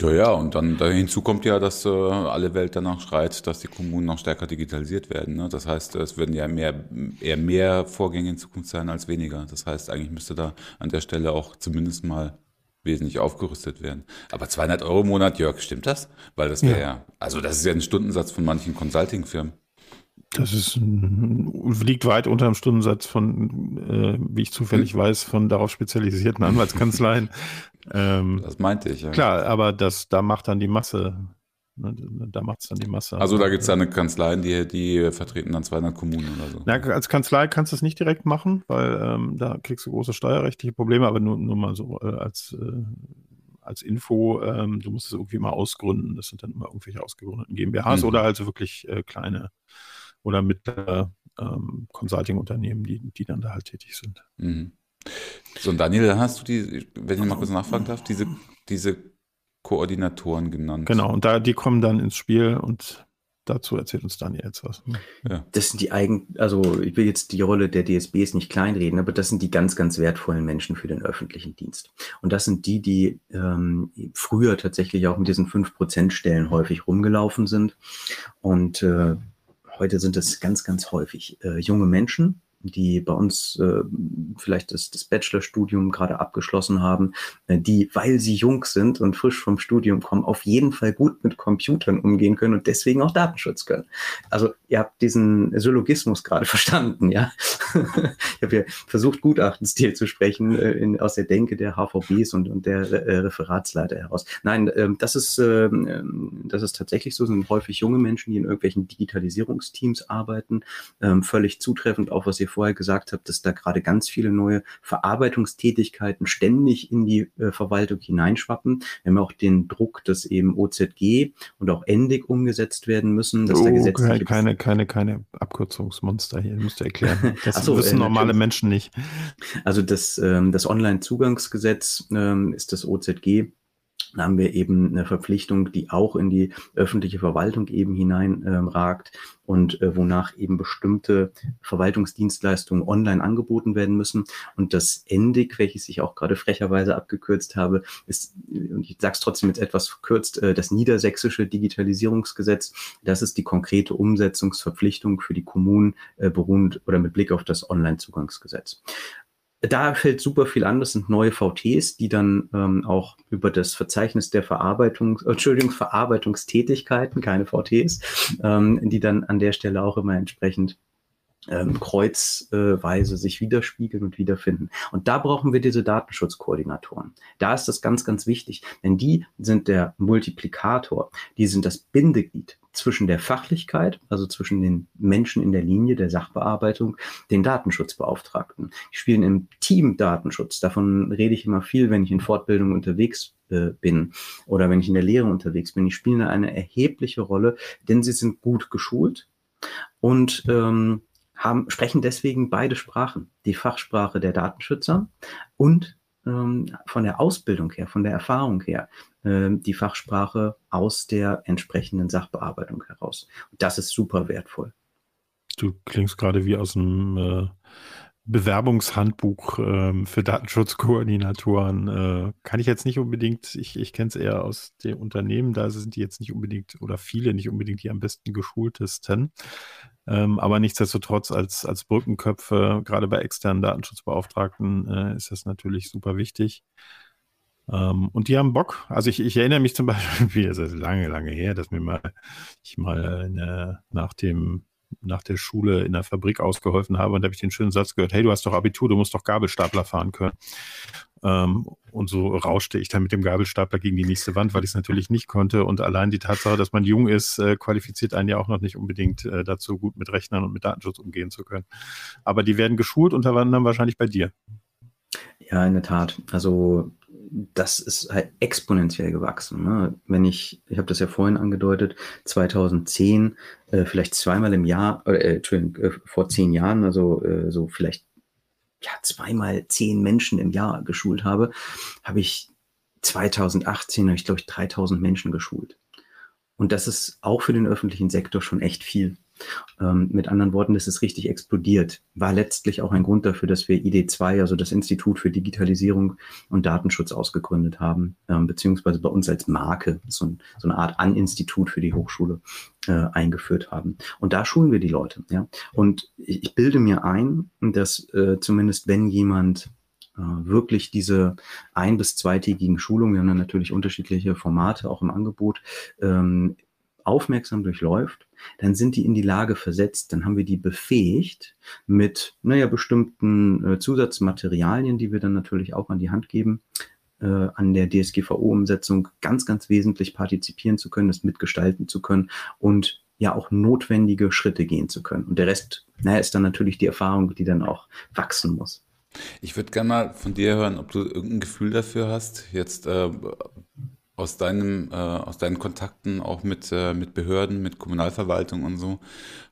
Ja, ja, und dann hinzu kommt ja, dass äh, alle Welt danach schreit, dass die Kommunen noch stärker digitalisiert werden. Ne? Das heißt, es werden ja mehr, eher mehr Vorgänge in Zukunft sein als weniger. Das heißt, eigentlich müsste da an der Stelle auch zumindest mal wesentlich aufgerüstet werden. Aber 200 Euro im Monat, Jörg, stimmt das? Weil das wäre ja. ja, also das ist ja ein Stundensatz von manchen Consulting-Firmen. Das ist liegt weit unter dem Stundensatz von, äh, wie ich zufällig hm. weiß, von darauf spezialisierten Anwaltskanzleien. (laughs) ähm, das meinte ich. Ja. Klar, aber das, da macht dann die Masse Ne, da macht es dann die Masse. Also da gibt es eine Kanzlei, die, die vertreten dann 200 Kommunen oder so. Na, als Kanzlei kannst du es nicht direkt machen, weil ähm, da kriegst du große steuerrechtliche Probleme, aber nur, nur mal so äh, als, äh, als Info, ähm, du musst es irgendwie mal ausgründen. Das sind dann immer irgendwelche ausgegründeten GmbHs mhm. oder also wirklich äh, kleine oder mittlere ähm, Consulting-Unternehmen, die, die dann da halt tätig sind. Mhm. So, und Daniel, hast du die, wenn ich mal kurz nachfragen darf, diese, diese Koordinatoren genannt. Genau, und da, die kommen dann ins Spiel und dazu erzählt uns Daniel jetzt was. Ja. Das sind die eigen, also ich will jetzt die Rolle der DSBs nicht kleinreden, aber das sind die ganz, ganz wertvollen Menschen für den öffentlichen Dienst. Und das sind die, die ähm, früher tatsächlich auch mit diesen 5%-Stellen häufig rumgelaufen sind. Und äh, heute sind es ganz, ganz häufig äh, junge Menschen, die bei uns äh, vielleicht das, das Bachelorstudium gerade abgeschlossen haben, äh, die, weil sie jung sind und frisch vom Studium kommen, auf jeden Fall gut mit Computern umgehen können und deswegen auch Datenschutz können. Also ihr habt diesen Syllogismus gerade (laughs) verstanden, ja. (laughs) ich habe ja versucht, Gutachtenstil zu sprechen äh, in, aus der Denke der HVBs und, und der äh, Referatsleiter heraus. Nein, äh, das ist äh, das ist tatsächlich so, sind häufig junge Menschen, die in irgendwelchen Digitalisierungsteams arbeiten, äh, völlig zutreffend auf, was ihr vorher gesagt habt, dass da gerade ganz viele neue Verarbeitungstätigkeiten ständig in die äh, Verwaltung hineinschwappen. Wir haben auch den Druck, dass eben OZG und auch ENDIC umgesetzt werden müssen. Dass oh, da gesetzliche keine, keine, keine Abkürzungsmonster hier, musst du erklären. (laughs) Das so, wissen äh, normale Menschen nicht. Also das, ähm, das Online-Zugangsgesetz ähm, ist das OZG da haben wir eben eine Verpflichtung, die auch in die öffentliche Verwaltung eben hineinragt ähm, und äh, wonach eben bestimmte Verwaltungsdienstleistungen online angeboten werden müssen. Und das ENDIC, welches ich auch gerade frecherweise abgekürzt habe, ist, und ich sage es trotzdem jetzt etwas verkürzt, äh, das niedersächsische Digitalisierungsgesetz. Das ist die konkrete Umsetzungsverpflichtung für die Kommunen äh, beruhend oder mit Blick auf das Online-Zugangsgesetz da fällt super viel an. Das sind neue VTs, die dann ähm, auch über das Verzeichnis der Verarbeitung, Entschuldigung, Verarbeitungstätigkeiten, keine VTs, ähm, die dann an der Stelle auch immer entsprechend ähm, kreuzweise sich widerspiegeln und wiederfinden. Und da brauchen wir diese Datenschutzkoordinatoren. Da ist das ganz, ganz wichtig, denn die sind der Multiplikator, die sind das Bindeglied zwischen der Fachlichkeit, also zwischen den Menschen in der Linie der Sachbearbeitung, den Datenschutzbeauftragten. Die spielen im Team Datenschutz. Davon rede ich immer viel, wenn ich in Fortbildung unterwegs äh, bin oder wenn ich in der Lehre unterwegs bin. Die spielen eine erhebliche Rolle, denn sie sind gut geschult und ähm, haben, sprechen deswegen beide Sprachen. Die Fachsprache der Datenschützer und ähm, von der Ausbildung her, von der Erfahrung her, ähm, die Fachsprache aus der entsprechenden Sachbearbeitung heraus. Das ist super wertvoll. Du klingst gerade wie aus einem äh, Bewerbungshandbuch ähm, für Datenschutzkoordinatoren. Äh, kann ich jetzt nicht unbedingt, ich, ich kenne es eher aus den Unternehmen, da sind die jetzt nicht unbedingt oder viele nicht unbedingt die am besten geschultesten. Ähm, aber nichtsdestotrotz als, als Brückenköpfe, gerade bei externen Datenschutzbeauftragten, äh, ist das natürlich super wichtig. Ähm, und die haben Bock. Also ich, ich erinnere mich zum Beispiel, (laughs) es ist lange, lange her, dass mir mal, ich mal eine, nach dem nach der Schule in der Fabrik ausgeholfen habe und da habe ich den schönen Satz gehört, hey, du hast doch Abitur, du musst doch Gabelstapler fahren können. Ähm, und so rauschte ich dann mit dem Gabelstapler gegen die nächste Wand, weil ich es natürlich nicht konnte. Und allein die Tatsache, dass man jung ist, äh, qualifiziert einen ja auch noch nicht unbedingt äh, dazu, gut mit Rechnern und mit Datenschutz umgehen zu können. Aber die werden geschult, unter anderem wahrscheinlich bei dir. Ja, in der Tat. Also das ist halt exponentiell gewachsen. Ne? Wenn ich, ich habe das ja vorhin angedeutet, 2010 äh, vielleicht zweimal im Jahr, äh, Entschuldigung, äh, vor zehn Jahren, also äh, so vielleicht ja, zweimal zehn Menschen im Jahr geschult habe, habe ich 2018, habe ich glaube ich 3000 Menschen geschult. Und das ist auch für den öffentlichen Sektor schon echt viel. Ähm, mit anderen Worten, das ist richtig explodiert. War letztlich auch ein Grund dafür, dass wir ID2, also das Institut für Digitalisierung und Datenschutz ausgegründet haben, ähm, beziehungsweise bei uns als Marke so, ein, so eine Art An-Institut für die Hochschule äh, eingeführt haben. Und da schulen wir die Leute. Ja? Und ich, ich bilde mir ein, dass äh, zumindest wenn jemand äh, wirklich diese ein- bis zweitägigen Schulungen, wir haben dann natürlich unterschiedliche Formate auch im Angebot, ähm, aufmerksam durchläuft, dann sind die in die Lage versetzt, dann haben wir die befähigt mit, naja, bestimmten äh, Zusatzmaterialien, die wir dann natürlich auch an die Hand geben, äh, an der DSGVO-Umsetzung ganz, ganz wesentlich partizipieren zu können, das mitgestalten zu können und ja auch notwendige Schritte gehen zu können. Und der Rest, naja, ist dann natürlich die Erfahrung, die dann auch wachsen muss. Ich würde gerne mal von dir hören, ob du irgendein Gefühl dafür hast, jetzt äh, aus deinem, äh, aus deinen Kontakten auch mit, äh, mit Behörden, mit Kommunalverwaltung und so,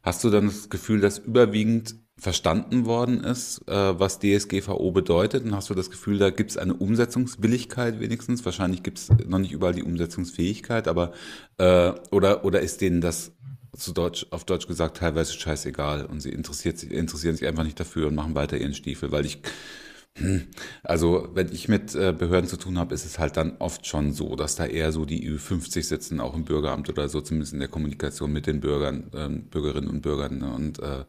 hast du dann das Gefühl, dass überwiegend verstanden worden ist, äh, was DSGVO bedeutet? Und hast du das Gefühl, da gibt es eine Umsetzungswilligkeit wenigstens? Wahrscheinlich gibt es noch nicht überall die Umsetzungsfähigkeit, aber äh, oder, oder ist denen das zu Deutsch, auf Deutsch gesagt teilweise scheißegal und sie interessiert, interessieren sich einfach nicht dafür und machen weiter ihren Stiefel, weil ich also, wenn ich mit äh, Behörden zu tun habe, ist es halt dann oft schon so, dass da eher so die Ü50 sitzen, auch im Bürgeramt oder so, zumindest in der Kommunikation mit den Bürgern, äh, Bürgerinnen und Bürgern. Ne? Und äh,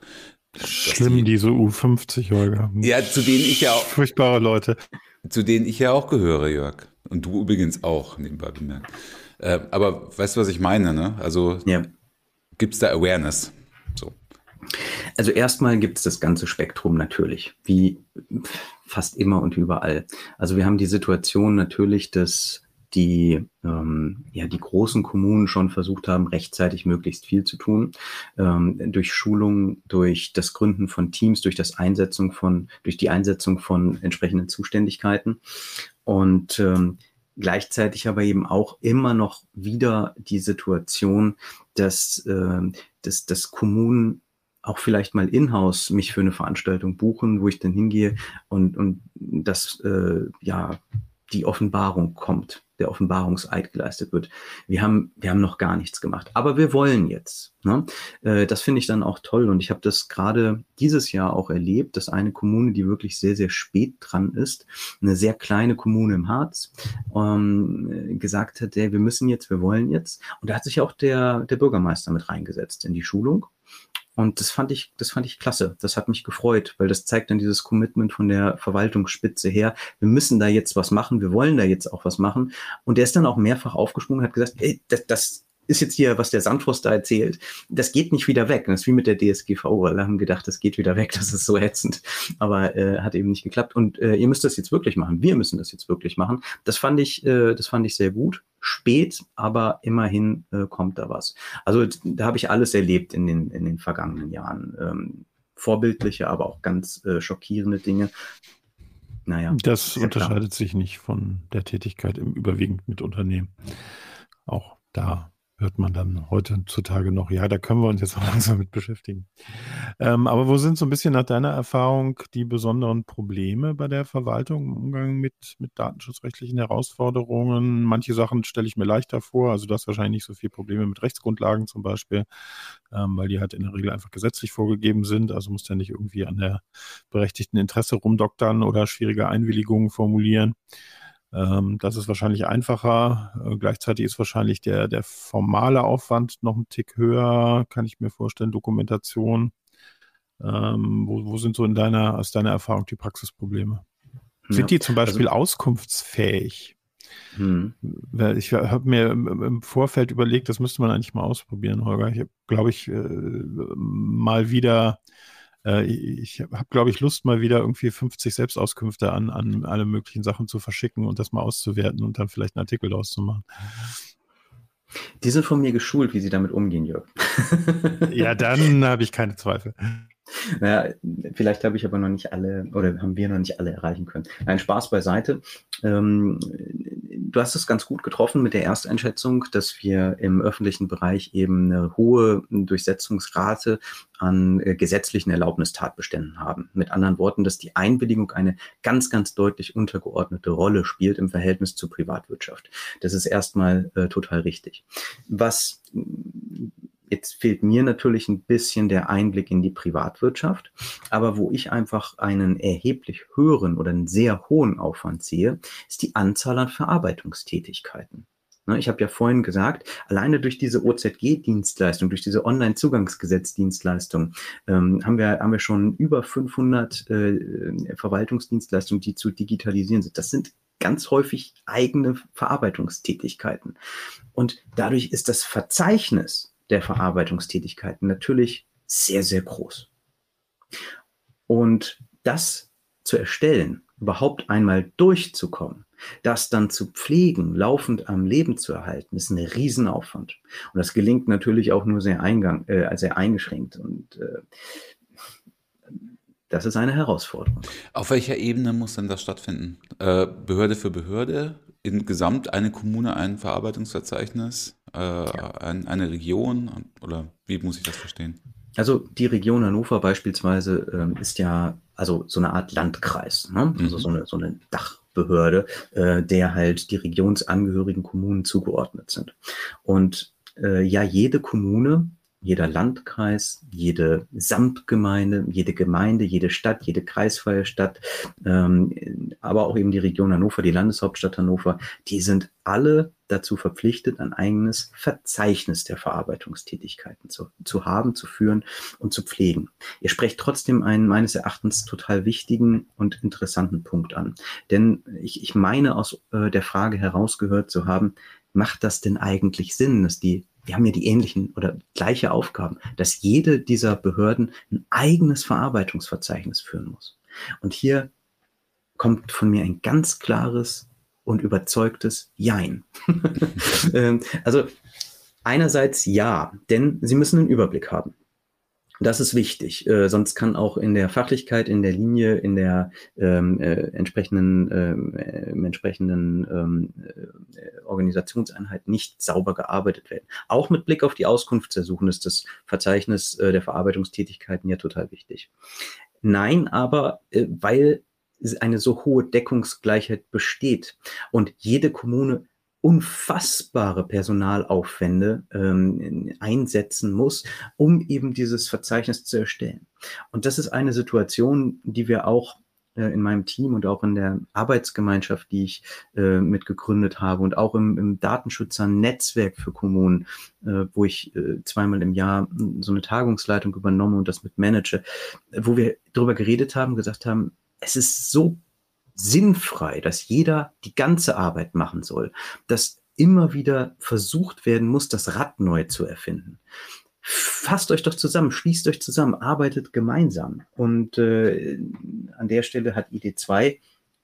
Schlimm, die, diese U50, Holger. Ja, zu denen ich ja auch. Furchtbare Leute. Zu denen ich ja auch gehöre, Jörg. Und du übrigens auch, nebenbei bemerkt. Äh, aber weißt du, was ich meine, ne? Also ja. gibt es da Awareness? So. Also erstmal gibt es das ganze Spektrum natürlich, wie fast immer und überall. Also wir haben die Situation natürlich, dass die, ähm, ja, die großen Kommunen schon versucht haben, rechtzeitig möglichst viel zu tun. Ähm, durch Schulungen, durch das Gründen von Teams, durch das Einsetzung von, durch die Einsetzung von entsprechenden Zuständigkeiten. Und ähm, gleichzeitig aber eben auch immer noch wieder die Situation, dass, äh, dass, dass Kommunen auch vielleicht mal in-house mich für eine Veranstaltung buchen, wo ich dann hingehe und, und das, äh, ja, die Offenbarung kommt, der Offenbarungseid geleistet wird. Wir haben, wir haben noch gar nichts gemacht, aber wir wollen jetzt. Ne? Äh, das finde ich dann auch toll und ich habe das gerade dieses Jahr auch erlebt, dass eine Kommune, die wirklich sehr, sehr spät dran ist, eine sehr kleine Kommune im Harz, ähm, gesagt hat, hey, wir müssen jetzt, wir wollen jetzt. Und da hat sich auch der, der Bürgermeister mit reingesetzt in die Schulung und das fand ich, das fand ich klasse. Das hat mich gefreut, weil das zeigt dann dieses Commitment von der Verwaltungsspitze her. Wir müssen da jetzt was machen. Wir wollen da jetzt auch was machen. Und der ist dann auch mehrfach aufgesprungen, hat gesagt, ey, das, das ist jetzt hier, was der Sandfrost da erzählt, das geht nicht wieder weg. Das ist wie mit der DSGVO. Alle haben gedacht, das geht wieder weg, (laughs) das ist so ätzend. Aber äh, hat eben nicht geklappt. Und äh, ihr müsst das jetzt wirklich machen. Wir müssen das jetzt wirklich machen. Das fand ich, äh, das fand ich sehr gut. Spät, aber immerhin äh, kommt da was. Also da habe ich alles erlebt in den, in den vergangenen Jahren. Ähm, vorbildliche, aber auch ganz äh, schockierende Dinge. Naja. Das unterscheidet klar. sich nicht von der Tätigkeit im überwiegend mit Unternehmen. Auch da hört man dann heutzutage noch. Ja, da können wir uns jetzt (laughs) auch langsam mit beschäftigen. Ähm, aber wo sind so ein bisschen nach deiner Erfahrung die besonderen Probleme bei der Verwaltung im Umgang mit, mit datenschutzrechtlichen Herausforderungen? Manche Sachen stelle ich mir leichter vor. Also du hast wahrscheinlich nicht so viele Probleme mit Rechtsgrundlagen zum Beispiel, ähm, weil die halt in der Regel einfach gesetzlich vorgegeben sind. Also musst du ja nicht irgendwie an der berechtigten Interesse rumdoktern oder schwierige Einwilligungen formulieren. Ähm, das ist wahrscheinlich einfacher. Äh, gleichzeitig ist wahrscheinlich der, der formale Aufwand noch ein Tick höher, kann ich mir vorstellen, Dokumentation. Ähm, wo, wo sind so in deiner, aus deiner Erfahrung die Praxisprobleme? Sind ja, die zum Beispiel also, auskunftsfähig? Hm. Ich habe mir im Vorfeld überlegt, das müsste man eigentlich mal ausprobieren, Holger. Ich habe, glaube ich, äh, mal wieder, äh, ich habe, glaube ich, Lust, mal wieder irgendwie 50 Selbstauskünfte an, an alle möglichen Sachen zu verschicken und das mal auszuwerten und dann vielleicht einen Artikel daraus zu machen. Die sind von mir geschult, wie sie damit umgehen, Jörg. ja, dann (laughs) habe ich keine Zweifel. (laughs) Naja, vielleicht habe ich aber noch nicht alle oder haben wir noch nicht alle erreichen können. Nein, Spaß beiseite. Ähm, du hast es ganz gut getroffen mit der Ersteinschätzung, dass wir im öffentlichen Bereich eben eine hohe Durchsetzungsrate an äh, gesetzlichen Erlaubnistatbeständen haben. Mit anderen Worten, dass die Einwilligung eine ganz, ganz deutlich untergeordnete Rolle spielt im Verhältnis zur Privatwirtschaft. Das ist erstmal äh, total richtig. Was Jetzt fehlt mir natürlich ein bisschen der Einblick in die Privatwirtschaft, aber wo ich einfach einen erheblich höheren oder einen sehr hohen Aufwand sehe, ist die Anzahl an Verarbeitungstätigkeiten. Ne, ich habe ja vorhin gesagt, alleine durch diese OZG-Dienstleistung, durch diese Online-Zugangsgesetz-Dienstleistung ähm, haben, wir, haben wir schon über 500 äh, Verwaltungsdienstleistungen, die zu digitalisieren sind. Das sind ganz häufig eigene Verarbeitungstätigkeiten. Und dadurch ist das Verzeichnis der Verarbeitungstätigkeiten natürlich sehr, sehr groß. Und das zu erstellen, überhaupt einmal durchzukommen, das dann zu pflegen, laufend am Leben zu erhalten, ist ein Riesenaufwand. Und das gelingt natürlich auch nur sehr, eingang, äh, sehr eingeschränkt. Und äh, das ist eine Herausforderung. Auf welcher Ebene muss denn das stattfinden? Äh, Behörde für Behörde? Insgesamt eine Kommune ein Verarbeitungsverzeichnis? Äh, ja. ein, eine Region oder wie muss ich das verstehen? Also die Region Hannover beispielsweise ähm, ist ja also so eine Art Landkreis, ne? also mhm. so, eine, so eine Dachbehörde, äh, der halt die regionsangehörigen Kommunen zugeordnet sind. Und äh, ja, jede Kommune jeder Landkreis, jede Samtgemeinde, jede Gemeinde, jede Stadt, jede kreisfreie Stadt, ähm, aber auch eben die Region Hannover, die Landeshauptstadt Hannover, die sind alle dazu verpflichtet, ein eigenes Verzeichnis der Verarbeitungstätigkeiten zu, zu haben, zu führen und zu pflegen. Ihr sprecht trotzdem einen meines Erachtens total wichtigen und interessanten Punkt an. Denn ich, ich meine aus äh, der Frage herausgehört zu haben, macht das denn eigentlich Sinn, dass die wir haben ja die ähnlichen oder gleiche Aufgaben, dass jede dieser Behörden ein eigenes Verarbeitungsverzeichnis führen muss. Und hier kommt von mir ein ganz klares und überzeugtes Jein. (laughs) Ähm, also einerseits ja, denn sie müssen einen Überblick haben. Das ist wichtig, äh, sonst kann auch in der Fachlichkeit, in der Linie, in der ähm, äh, entsprechenden, ähm, äh, entsprechenden ähm, äh, Organisationseinheit nicht sauber gearbeitet werden. Auch mit Blick auf die Auskunftsersuchen ist das Verzeichnis äh, der Verarbeitungstätigkeiten ja total wichtig. Nein, aber äh, weil eine so hohe Deckungsgleichheit besteht und jede Kommune unfassbare Personalaufwände ähm, einsetzen muss, um eben dieses Verzeichnis zu erstellen. Und das ist eine Situation, die wir auch äh, in meinem Team und auch in der Arbeitsgemeinschaft, die ich äh, mitgegründet habe und auch im, im Datenschützer-Netzwerk für Kommunen, äh, wo ich äh, zweimal im Jahr so eine Tagungsleitung übernomme und das mit manage, wo wir darüber geredet haben, gesagt haben, es ist so sinnfrei, dass jeder die ganze Arbeit machen soll, dass immer wieder versucht werden muss, das Rad neu zu erfinden. Fasst euch doch zusammen, schließt euch zusammen, arbeitet gemeinsam. Und äh, an der Stelle hat ID2,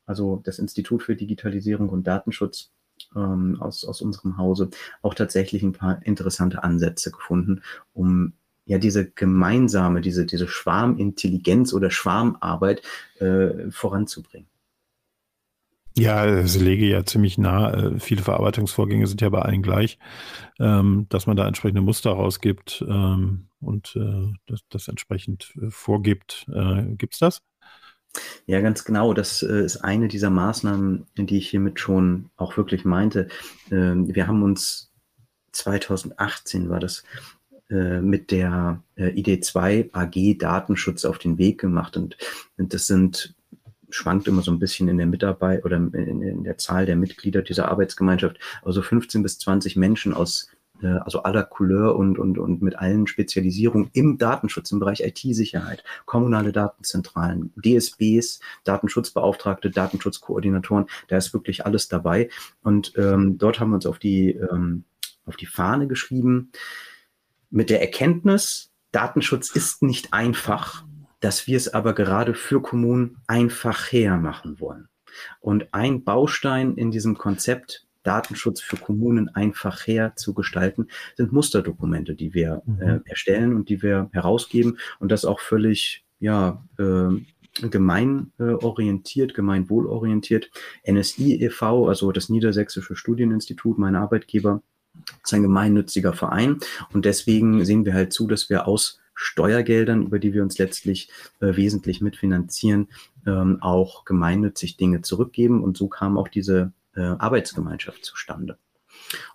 also das Institut für Digitalisierung und Datenschutz ähm, aus, aus unserem Hause, auch tatsächlich ein paar interessante Ansätze gefunden, um ja diese gemeinsame, diese, diese Schwarmintelligenz oder Schwarmarbeit äh, voranzubringen. Ja, es lege ja ziemlich nah. Äh, viele Verarbeitungsvorgänge sind ja bei allen gleich, ähm, dass man da entsprechende Muster rausgibt ähm, und äh, das, entsprechend äh, vorgibt. Gibt es das? Ja, ganz genau. Das ist eine dieser Maßnahmen, die ich hiermit schon auch wirklich meinte. Ähm, wir haben uns 2018 war das mit der ID2 AG Datenschutz auf den Weg gemacht und das sind schwankt immer so ein bisschen in der Mitarbeit oder in, in der Zahl der Mitglieder dieser Arbeitsgemeinschaft, also 15 bis 20 Menschen aus äh, also aller Couleur und, und, und mit allen Spezialisierungen im Datenschutz, im Bereich IT-Sicherheit, kommunale Datenzentralen, DSBs, Datenschutzbeauftragte, Datenschutzkoordinatoren, da ist wirklich alles dabei. Und ähm, dort haben wir uns auf die, ähm, auf die Fahne geschrieben, mit der Erkenntnis, Datenschutz ist nicht einfach, dass wir es aber gerade für Kommunen einfach hermachen wollen. Und ein Baustein in diesem Konzept, Datenschutz für Kommunen einfach her zu gestalten, sind Musterdokumente, die wir mhm. äh, erstellen und die wir herausgeben und das auch völlig, ja, äh, gemeinorientiert, gemeinwohlorientiert. NSI e.V., also das Niedersächsische Studieninstitut, mein Arbeitgeber, ist ein gemeinnütziger Verein und deswegen sehen wir halt zu, dass wir aus Steuergeldern, über die wir uns letztlich äh, wesentlich mitfinanzieren, ähm, auch gemeinnützig Dinge zurückgeben. Und so kam auch diese äh, Arbeitsgemeinschaft zustande.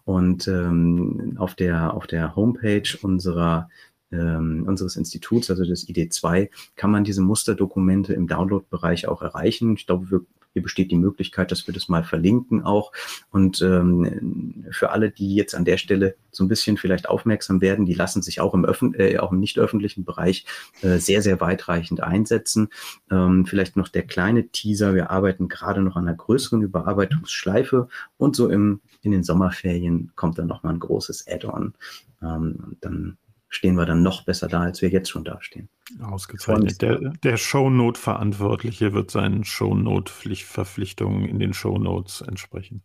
Und ähm, auf, der, auf der Homepage unserer ähm, unseres Instituts, also des ID2, kann man diese Musterdokumente im Download-Bereich auch erreichen. Ich glaube, wir hier besteht die Möglichkeit, dass wir das mal verlinken auch. Und ähm, für alle, die jetzt an der Stelle so ein bisschen vielleicht aufmerksam werden, die lassen sich auch im, Öffn äh, auch im nicht öffentlichen Bereich äh, sehr, sehr weitreichend einsetzen. Ähm, vielleicht noch der kleine Teaser. Wir arbeiten gerade noch an einer größeren Überarbeitungsschleife und so im, in den Sommerferien kommt dann nochmal ein großes Add-on. Ähm, dann stehen wir dann noch besser da, als wir jetzt schon dastehen. Ausgezeichnet. Der, der Shownote-Verantwortliche wird seinen Shownote-Verpflichtungen in den Shownotes entsprechen.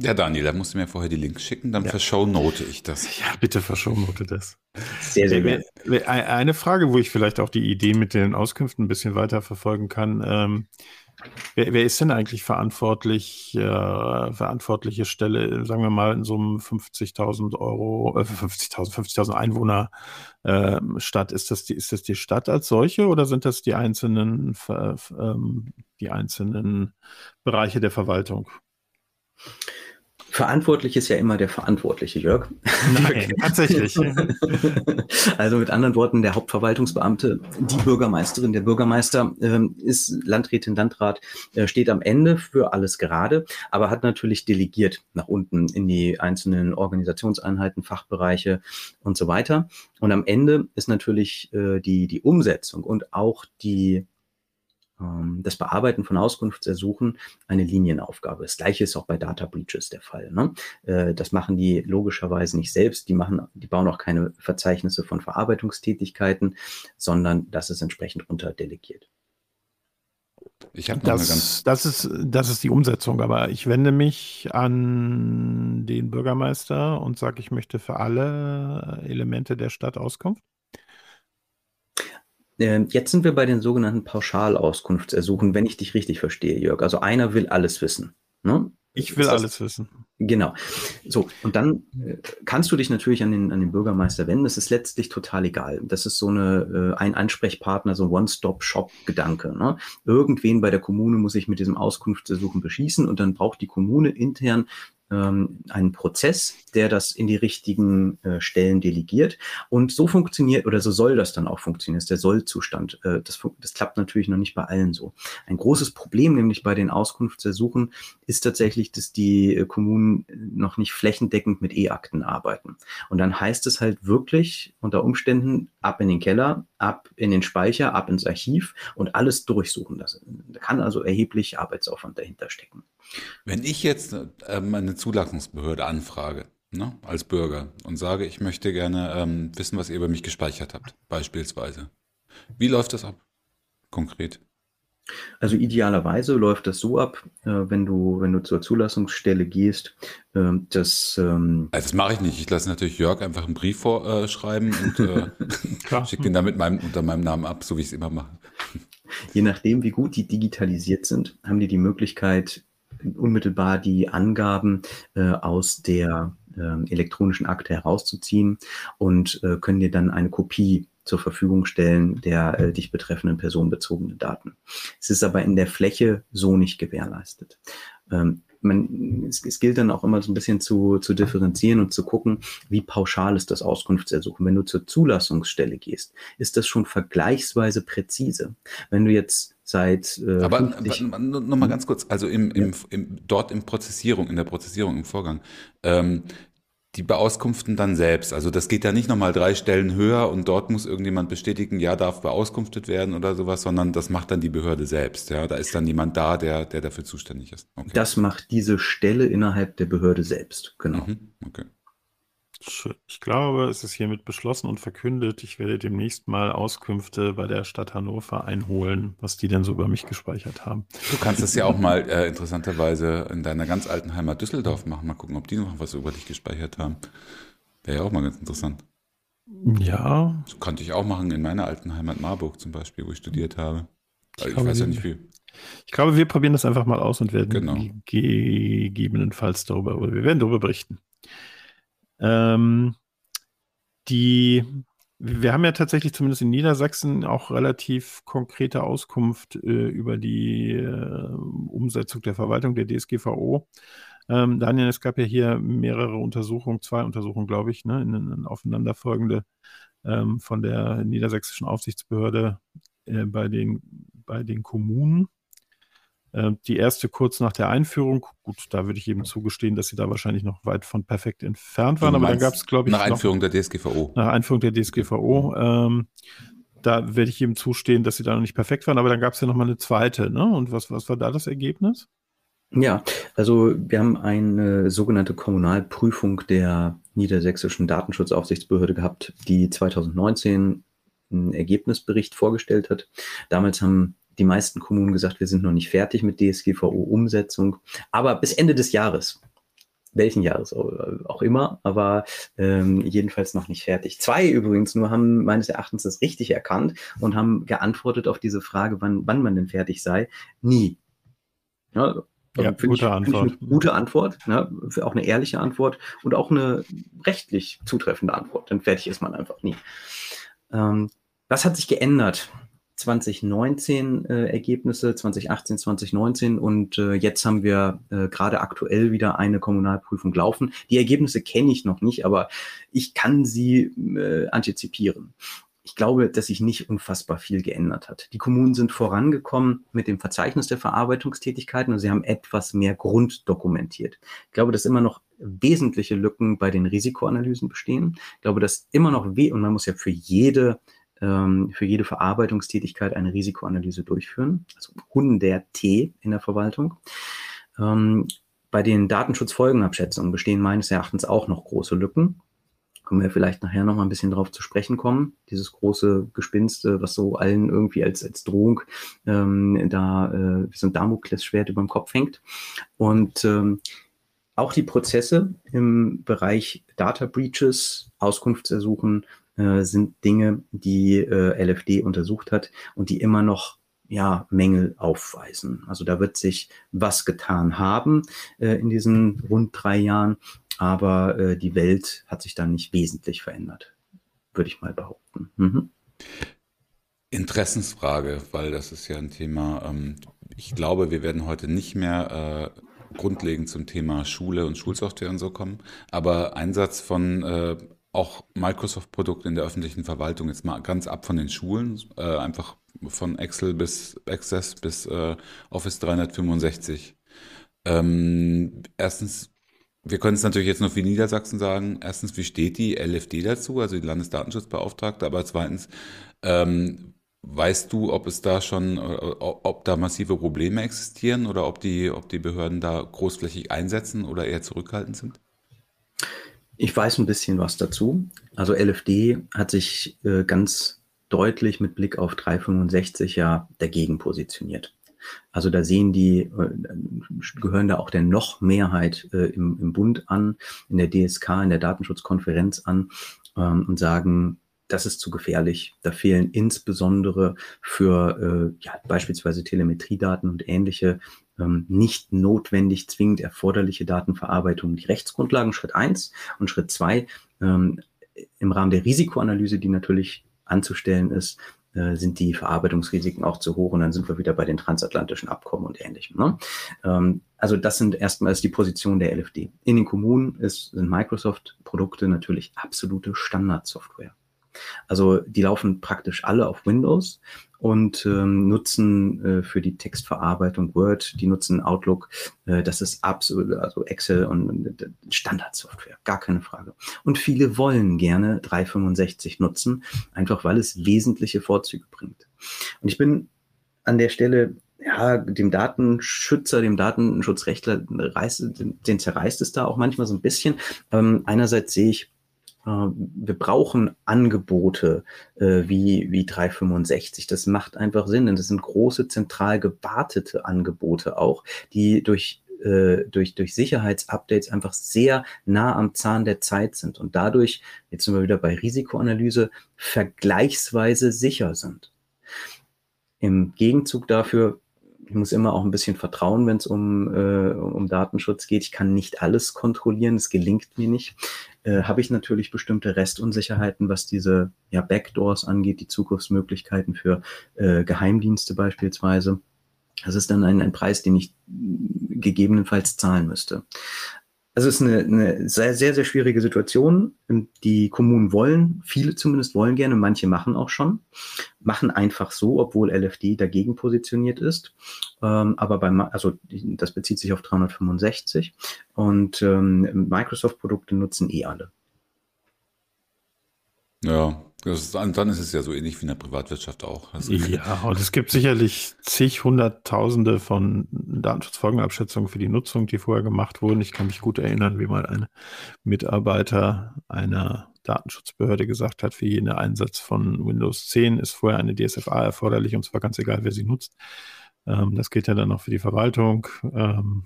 Ja, Daniel, da musst du mir vorher die Links schicken, dann ja. verschownote ich das. Ja, bitte verschownote das. Sehr, sehr gut. Eine Frage, wo ich vielleicht auch die Idee mit den Auskünften ein bisschen weiter verfolgen kann. Ähm, Wer, wer, ist denn eigentlich verantwortlich, äh, verantwortliche Stelle, sagen wir mal, in so einem 50.000 Euro, äh, 50.000, 50.000 Einwohner äh, Stadt? Ist das, die, ist das die Stadt als solche oder sind das die einzelnen, äh, die einzelnen Bereiche der Verwaltung? Verantwortlich ist ja immer der Verantwortliche, Jörg. Nein, (laughs) tatsächlich. (laughs) also mit anderen Worten, der Hauptverwaltungsbeamte, die Bürgermeisterin, der Bürgermeister äh, ist Landrätin, Landrat, äh, steht am Ende für alles gerade, aber hat natürlich delegiert nach unten in die einzelnen Organisationseinheiten, Fachbereiche und so weiter. Und am Ende ist natürlich äh, die, die Umsetzung und auch die ähm, das Bearbeiten von Auskunftsersuchen eine Linienaufgabe. Das gleiche ist auch bei Data Breaches der Fall. Ne? Äh, das machen die logischerweise nicht selbst. Die machen, die bauen auch keine Verzeichnisse von Verarbeitungstätigkeiten, sondern das ist entsprechend runterdelegiert. Ich habe das, das ist das ist die Umsetzung, aber ich wende mich an den Bürgermeister und sage, ich möchte für alle Elemente der Stadt Auskunft. Ähm, jetzt sind wir bei den sogenannten Pauschalauskunftsersuchen, wenn ich dich richtig verstehe, Jörg. Also einer will alles wissen. Ne? Ich will alles wissen. Genau. So, und dann äh, kannst du dich natürlich an den, an den Bürgermeister wenden. Das ist letztlich total egal. Das ist so eine, äh, ein Ansprechpartner, so ein One-Stop-Shop-Gedanke. Ne? Irgendwen bei der Kommune muss ich mit diesem Auskunftsersuchen beschießen und dann braucht die Kommune intern ähm, einen Prozess, der das in die richtigen äh, Stellen delegiert. Und so funktioniert oder so soll das dann auch funktionieren, ist der Sollzustand. Äh, das, das klappt natürlich noch nicht bei allen so. Ein großes Problem nämlich bei den Auskunftsersuchen ist tatsächlich, dass die äh, Kommunen noch nicht flächendeckend mit E-Akten arbeiten. Und dann heißt es halt wirklich unter Umständen ab in den Keller, ab in den Speicher, ab ins Archiv und alles durchsuchen. Das, da kann also erheblich Arbeitsaufwand dahinter stecken. Wenn ich jetzt meine Zulassungsbehörde anfrage, ne, als Bürger, und sage, ich möchte gerne ähm, wissen, was ihr über mich gespeichert habt, beispielsweise. Wie läuft das ab? Konkret. Also idealerweise läuft das so ab, äh, wenn du, wenn du zur Zulassungsstelle gehst, äh, dass ähm also das mache ich nicht. Ich lasse natürlich Jörg einfach einen Brief vorschreiben äh, und äh, (laughs) schicke ihn damit meinem, unter meinem Namen ab, so wie ich es immer mache. Je nachdem, wie gut die digitalisiert sind, haben die die Möglichkeit, unmittelbar die Angaben äh, aus der äh, elektronischen Akte herauszuziehen und äh, können dir dann eine Kopie zur Verfügung stellen der äh, dich betreffenden personenbezogenen Daten. Es ist aber in der Fläche so nicht gewährleistet. Ähm, man, es, es gilt dann auch immer so ein bisschen zu, zu differenzieren und zu gucken, wie pauschal ist das Auskunftsersuchen. Wenn du zur Zulassungsstelle gehst, ist das schon vergleichsweise präzise. Wenn du jetzt seit äh, aber, 50 aber nochmal ganz kurz, also im, im, im, dort im Prozessierung, in der Prozessierung, im Vorgang, ähm, die Beauskunften dann selbst. Also das geht ja nicht nochmal drei Stellen höher und dort muss irgendjemand bestätigen, ja, darf beauskunftet werden oder sowas, sondern das macht dann die Behörde selbst. Ja, da ist dann jemand da, der, der dafür zuständig ist. Okay. Das macht diese Stelle innerhalb der Behörde selbst, genau. Mhm. Okay. Ich glaube, es ist hiermit beschlossen und verkündet. Ich werde demnächst mal Auskünfte bei der Stadt Hannover einholen, was die denn so über mich gespeichert haben. Du kannst es ja auch mal äh, interessanterweise in deiner ganz alten Heimat Düsseldorf machen. Mal gucken, ob die noch was über dich gespeichert haben. Wäre ja auch mal ganz interessant. Ja. Das konnte ich auch machen in meiner alten Heimat Marburg zum Beispiel, wo ich studiert habe. Ich, ich weiß ja nicht wie. Ich glaube, wir probieren das einfach mal aus und werden genau. gegebenenfalls darüber, oder wir werden darüber berichten. Ähm, die, wir haben ja tatsächlich zumindest in Niedersachsen auch relativ konkrete Auskunft äh, über die äh, Umsetzung der Verwaltung der DSGVO. Ähm, Daniel, es gab ja hier mehrere Untersuchungen, zwei Untersuchungen, glaube ich, ne, in, in aufeinanderfolgende ähm, von der niedersächsischen Aufsichtsbehörde äh, bei, den, bei den Kommunen. Ähm, die erste kurz nach der Einführung, gut, da würde ich eben zugestehen, dass sie da wahrscheinlich noch weit von perfekt entfernt waren, aber dann gab es, glaube ich. Nach Einführung noch, der DSGVO. Nach Einführung der DSGVO. Ähm, da werde ich eben zustehen, dass sie da noch nicht perfekt waren, aber dann gab es ja noch mal eine zweite, ne? Und was, was war da das Ergebnis? Ja, also wir haben eine sogenannte Kommunalprüfung der niedersächsischen Datenschutzaufsichtsbehörde gehabt, die 2019 einen Ergebnisbericht vorgestellt hat. Damals haben die meisten Kommunen gesagt, wir sind noch nicht fertig mit DSGVO-Umsetzung, aber bis Ende des Jahres. Welchen Jahres auch immer, aber ähm, jedenfalls noch nicht fertig. Zwei übrigens nur haben meines Erachtens das richtig erkannt und haben geantwortet auf diese Frage, wann, wann man denn fertig sei. Nie. Ja, ja, gute ich, Antwort. eine gute Antwort, ne? auch eine ehrliche Antwort und auch eine rechtlich zutreffende Antwort. Denn fertig ist man einfach nie. Ähm, was hat sich geändert? 2019 äh, Ergebnisse, 2018, 2019 und äh, jetzt haben wir äh, gerade aktuell wieder eine Kommunalprüfung laufen. Die Ergebnisse kenne ich noch nicht, aber ich kann sie äh, antizipieren. Ich glaube, dass sich nicht unfassbar viel geändert hat. Die Kommunen sind vorangekommen mit dem Verzeichnis der Verarbeitungstätigkeiten und sie haben etwas mehr Grund dokumentiert. Ich glaube, dass immer noch wesentliche Lücken bei den Risikoanalysen bestehen. Ich glaube, dass immer noch weh und man muss ja für jede ähm, für jede Verarbeitungstätigkeit eine Risikoanalyse durchführen, also hundert T in der Verwaltung. Ähm, bei den Datenschutzfolgenabschätzungen bestehen meines Erachtens auch noch große Lücken. Können wir vielleicht nachher noch mal ein bisschen drauf zu sprechen kommen. Dieses große Gespinst, was so allen irgendwie als, als Drohung ähm, da äh, wie so ein Damoklesschwert über dem Kopf hängt. Und ähm, auch die Prozesse im Bereich Data Breaches, Auskunftsersuchen äh, sind Dinge, die äh, LFD untersucht hat und die immer noch ja, Mängel aufweisen. Also da wird sich was getan haben äh, in diesen rund drei Jahren, aber äh, die Welt hat sich dann nicht wesentlich verändert, würde ich mal behaupten. Mhm. Interessensfrage, weil das ist ja ein Thema, ähm, ich glaube, wir werden heute nicht mehr äh, grundlegend zum Thema Schule und Schulsoftware und so kommen, aber Einsatz von äh, auch Microsoft-Produkte in der öffentlichen Verwaltung, jetzt mal ganz ab von den Schulen, äh, einfach von Excel bis Access bis äh, Office 365. Ähm, erstens, wir können es natürlich jetzt nur für Niedersachsen sagen. Erstens, wie steht die LFD dazu, also die Landesdatenschutzbeauftragte? Aber zweitens, ähm, weißt du, ob es da schon, äh, ob da massive Probleme existieren oder ob die, ob die Behörden da großflächig einsetzen oder eher zurückhaltend sind? Ich weiß ein bisschen was dazu. Also LFD hat sich äh, ganz deutlich mit Blick auf 365 ja dagegen positioniert. Also da sehen die, äh, gehören da auch der noch Mehrheit äh, im, im Bund an, in der DSK, in der Datenschutzkonferenz an ähm, und sagen, das ist zu gefährlich. Da fehlen insbesondere für äh, ja, beispielsweise Telemetriedaten und ähnliche ähm, nicht notwendig zwingend erforderliche Datenverarbeitung die Rechtsgrundlagen, Schritt eins Und Schritt zwei ähm, im Rahmen der Risikoanalyse, die natürlich anzustellen ist, äh, sind die Verarbeitungsrisiken auch zu hoch und dann sind wir wieder bei den transatlantischen Abkommen und ähnlichem. Ne? Ähm, also das sind erstmals die Position der LFD. In den Kommunen ist, sind Microsoft-Produkte natürlich absolute Standardsoftware. Also die laufen praktisch alle auf Windows und ähm, nutzen äh, für die Textverarbeitung Word, die nutzen Outlook. Äh, das ist absolut, also Excel und, Standardsoftware, gar keine Frage. Und viele wollen gerne 365 nutzen, einfach weil es wesentliche Vorzüge bringt. Und ich bin an der Stelle ja, dem Datenschützer, dem Datenschutzrechtler, den zerreißt es da auch manchmal so ein bisschen. Ähm, einerseits sehe ich, wir brauchen Angebote äh, wie, wie 365. Das macht einfach Sinn, denn das sind große, zentral gewartete Angebote auch, die durch äh, durch, durch Sicherheitsupdates einfach sehr nah am Zahn der Zeit sind und dadurch, jetzt sind wir wieder bei Risikoanalyse, vergleichsweise sicher sind. Im Gegenzug dafür ich muss immer auch ein bisschen vertrauen, wenn es um, äh, um Datenschutz geht. Ich kann nicht alles kontrollieren, es gelingt mir nicht. Äh, Habe ich natürlich bestimmte Restunsicherheiten, was diese ja, Backdoors angeht, die Zugriffsmöglichkeiten für äh, Geheimdienste beispielsweise. Das ist dann ein, ein Preis, den ich gegebenenfalls zahlen müsste. Also es ist eine, eine sehr, sehr, sehr schwierige Situation. Die Kommunen wollen, viele zumindest wollen gerne, manche machen auch schon, machen einfach so, obwohl LFD dagegen positioniert ist. Ähm, aber beim, also das bezieht sich auf 365 und ähm, Microsoft-Produkte nutzen eh alle. Ja, ist, dann ist es ja so ähnlich wie in der Privatwirtschaft auch. Also ja, (laughs) und es gibt sicherlich zig, hunderttausende von Datenschutzfolgenabschätzungen für die Nutzung, die vorher gemacht wurden. Ich kann mich gut erinnern, wie mal ein Mitarbeiter einer Datenschutzbehörde gesagt hat, für jeden Einsatz von Windows 10 ist vorher eine DSFA erforderlich und zwar ganz egal, wer sie nutzt. Ähm, das geht ja dann auch für die Verwaltung. Ähm,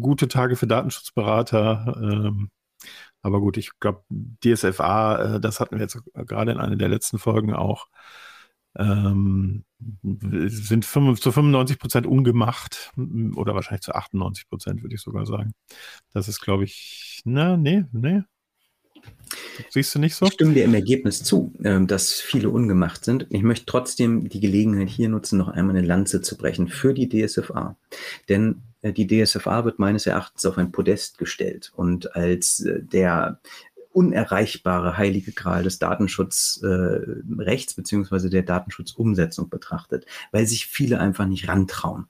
gute Tage für Datenschutzberater. Ähm, aber gut, ich glaube, DSFA, äh, das hatten wir jetzt gerade in einer der letzten Folgen auch, ähm, sind 5, zu 95 Prozent ungemacht oder wahrscheinlich zu 98 Prozent, würde ich sogar sagen. Das ist, glaube ich, na, nee, nee. Siehst du nicht so? Ich stimme dir im Ergebnis zu, ähm, dass viele ungemacht sind. Ich möchte trotzdem die Gelegenheit hier nutzen, noch einmal eine Lanze zu brechen für die DSFA. Denn äh, die DSFA wird meines Erachtens auf ein Podest gestellt und als äh, der unerreichbare heilige Gral des Datenschutzrechts äh, beziehungsweise der Datenschutzumsetzung betrachtet, weil sich viele einfach nicht rantrauen.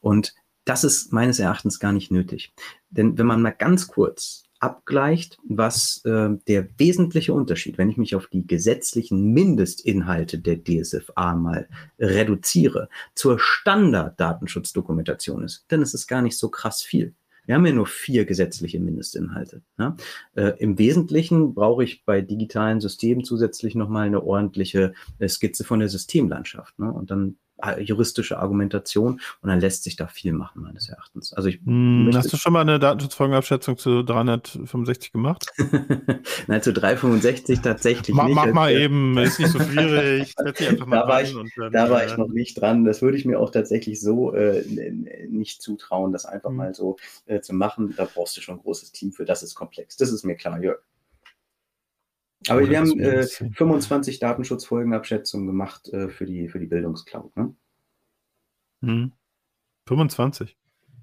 Und das ist meines Erachtens gar nicht nötig. Denn wenn man mal ganz kurz abgleicht, was äh, der wesentliche Unterschied, wenn ich mich auf die gesetzlichen Mindestinhalte der DSFA mal reduziere, zur Standard-Datenschutzdokumentation ist, dann ist es gar nicht so krass viel. Wir haben ja nur vier gesetzliche Mindestinhalte. Ne? Äh, Im Wesentlichen brauche ich bei digitalen Systemen zusätzlich nochmal eine ordentliche äh, Skizze von der Systemlandschaft. Ne? Und dann juristische Argumentation und dann lässt sich da viel machen, meines Erachtens. Also ich hm, hast du schon mal eine Datenschutzfolgenabschätzung zu 365 gemacht? (laughs) Nein, zu 365 tatsächlich Ma, nicht. Mach mal eben, ist nicht so schwierig. (laughs) da war, ich, dann, da war ich äh, noch nicht dran. Das würde ich mir auch tatsächlich so äh, nicht zutrauen, das einfach hm. mal so äh, zu machen. Da brauchst du schon ein großes Team für. Das ist komplex. Das ist mir klar, Jörg. Aber Oder wir haben äh, 25 Datenschutzfolgenabschätzungen gemacht äh, für, die, für die Bildungscloud. Ne? Hm. 25?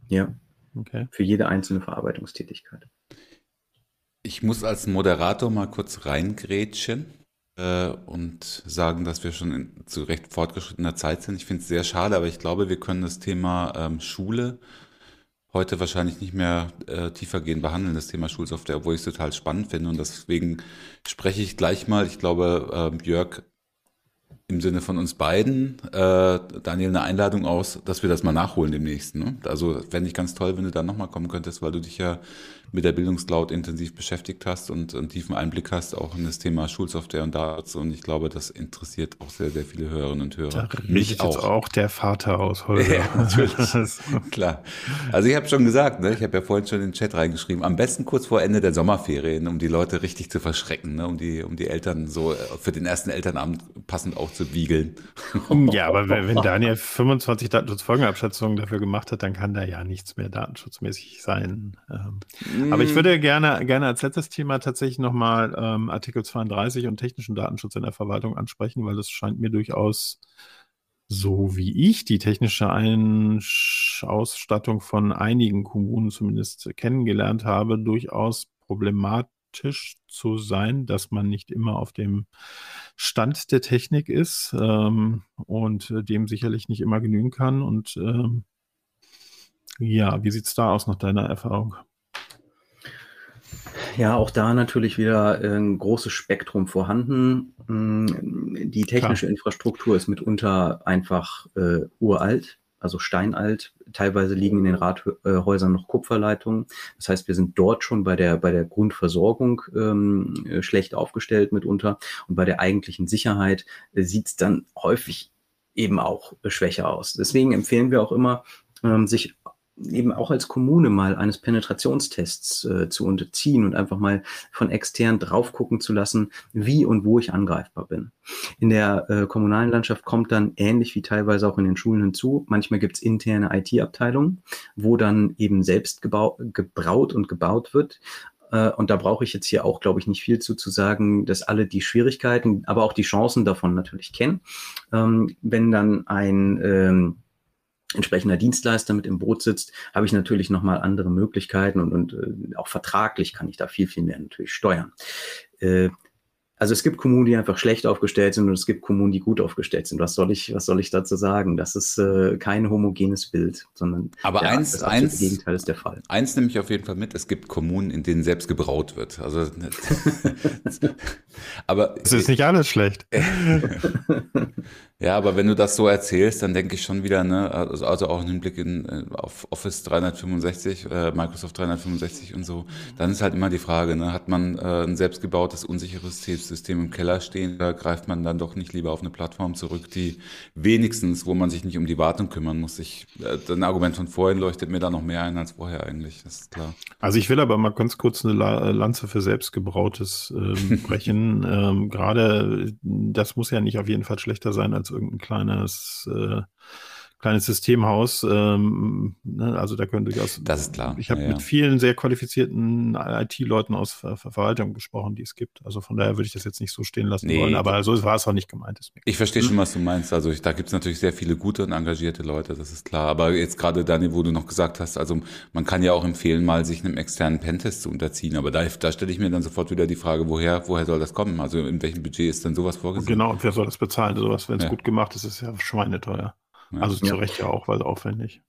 Ja. Okay. Für jede einzelne Verarbeitungstätigkeit. Ich muss als Moderator mal kurz reingrätschen äh, und sagen, dass wir schon in, zu recht fortgeschrittener Zeit sind. Ich finde es sehr schade, aber ich glaube, wir können das Thema ähm, Schule heute wahrscheinlich nicht mehr äh, tiefergehend behandeln, das Thema Schulsoftware, obwohl ich es total spannend finde. Und deswegen spreche ich gleich mal, ich glaube, äh, Jörg im Sinne von uns beiden, äh, Daniel, eine Einladung aus, dass wir das mal nachholen demnächst. Ne? Also fände ich ganz toll, wenn du da nochmal kommen könntest, weil du dich ja mit der Bildungscloud intensiv beschäftigt hast und einen tiefen Einblick hast, auch in das Thema Schulsoftware und Daten. Und ich glaube, das interessiert auch sehr, sehr viele Hörerinnen und Hörer. Da Mich auch. Jetzt auch der Vater aus (laughs) Holger. Ja, natürlich. Klar. Also ich habe schon gesagt, ne? ich habe ja vorhin schon in den Chat reingeschrieben, am besten kurz vor Ende der Sommerferien, um die Leute richtig zu verschrecken, ne? um, die, um die Eltern so äh, für den ersten Elternabend passend auch zu wiegeln. Ja, aber wenn Daniel 25 Datenschutzfolgenabschätzungen dafür gemacht hat, dann kann da ja nichts mehr datenschutzmäßig sein. Ähm, aber ich mhm. würde gerne, gerne als letztes Thema tatsächlich nochmal ähm, Artikel 32 und technischen Datenschutz in der Verwaltung ansprechen, weil das scheint mir durchaus so wie ich die technische Einsch Ausstattung von einigen Kommunen zumindest kennengelernt habe, durchaus problematisch zu sein, dass man nicht immer auf dem Stand der Technik ist ähm, und dem sicherlich nicht immer genügen kann. Und ähm, ja, wie sieht es da aus nach deiner Erfahrung? Ja, auch da natürlich wieder äh, ein großes Spektrum vorhanden. Mm, die technische Klar. Infrastruktur ist mitunter einfach äh, uralt, also steinalt. Teilweise liegen in den Rathäusern noch Kupferleitungen. Das heißt, wir sind dort schon bei der, bei der Grundversorgung ähm, äh, schlecht aufgestellt mitunter. Und bei der eigentlichen Sicherheit äh, sieht es dann häufig eben auch äh, schwächer aus. Deswegen empfehlen wir auch immer, ähm, sich eben auch als Kommune mal eines Penetrationstests äh, zu unterziehen und einfach mal von extern drauf gucken zu lassen, wie und wo ich angreifbar bin. In der äh, kommunalen Landschaft kommt dann ähnlich wie teilweise auch in den Schulen hinzu, manchmal gibt es interne IT-Abteilungen, wo dann eben selbst gebraut und gebaut wird. Äh, und da brauche ich jetzt hier auch, glaube ich, nicht viel zu, zu sagen, dass alle die Schwierigkeiten, aber auch die Chancen davon natürlich kennen. Ähm, wenn dann ein ähm, entsprechender Dienstleister mit im Boot sitzt, habe ich natürlich nochmal andere Möglichkeiten und, und äh, auch vertraglich kann ich da viel, viel mehr natürlich steuern. Äh, also es gibt Kommunen, die einfach schlecht aufgestellt sind und es gibt Kommunen, die gut aufgestellt sind. Was soll ich, was soll ich dazu sagen? Das ist äh, kein homogenes Bild, sondern Aber ja, eins, das eins, Gegenteil ist der Fall. Eins nehme ich auf jeden Fall mit, es gibt Kommunen, in denen selbst gebraut wird. Also (laughs) (laughs) aber es ist nicht alles schlecht. (laughs) ja, aber wenn du das so erzählst, dann denke ich schon wieder, ne, also, also auch einen Blick in, äh, auf Office 365, äh, Microsoft 365 und so, dann ist halt immer die Frage, ne, hat man äh, ein selbstgebautes, unsicheres System im Keller stehen, da greift man dann doch nicht lieber auf eine Plattform zurück, die wenigstens, wo man sich nicht um die Wartung kümmern muss. Ich, äh, ein Argument von vorhin leuchtet mir da noch mehr ein als vorher eigentlich, das ist klar. Also ich will aber mal ganz kurz eine Lanze für selbstgebrautes ähm, (laughs) brechen. ähm, Gerade das muss ja nicht auf jeden Fall schlechter sein als irgendein kleines äh, kleines Systemhaus. Ähm, ne, also da können durchaus. Das ist klar. Ich habe ja, mit vielen sehr qualifizierten IT-Leuten aus Ver Verwaltung gesprochen, die es gibt. Also von daher würde ich das jetzt nicht so stehen lassen nee, wollen. Aber so war es auch nicht gemeint. Ich verstehe schon, was du meinst. Also ich, da gibt es natürlich sehr viele gute und engagierte Leute, das ist klar. Aber jetzt gerade Dani, wo du noch gesagt hast, also man kann ja auch empfehlen, mal sich einem externen Pentest zu unterziehen. Aber da, da stelle ich mir dann sofort wieder die Frage, woher, woher soll das kommen? Also in welchem Budget ist denn sowas vorgesehen? Genau, und wer soll das bezahlen? Sowas, wenn es ja. gut gemacht ist, ist ja schweineteuer. Also zu Recht ja auch, weil aufwendig.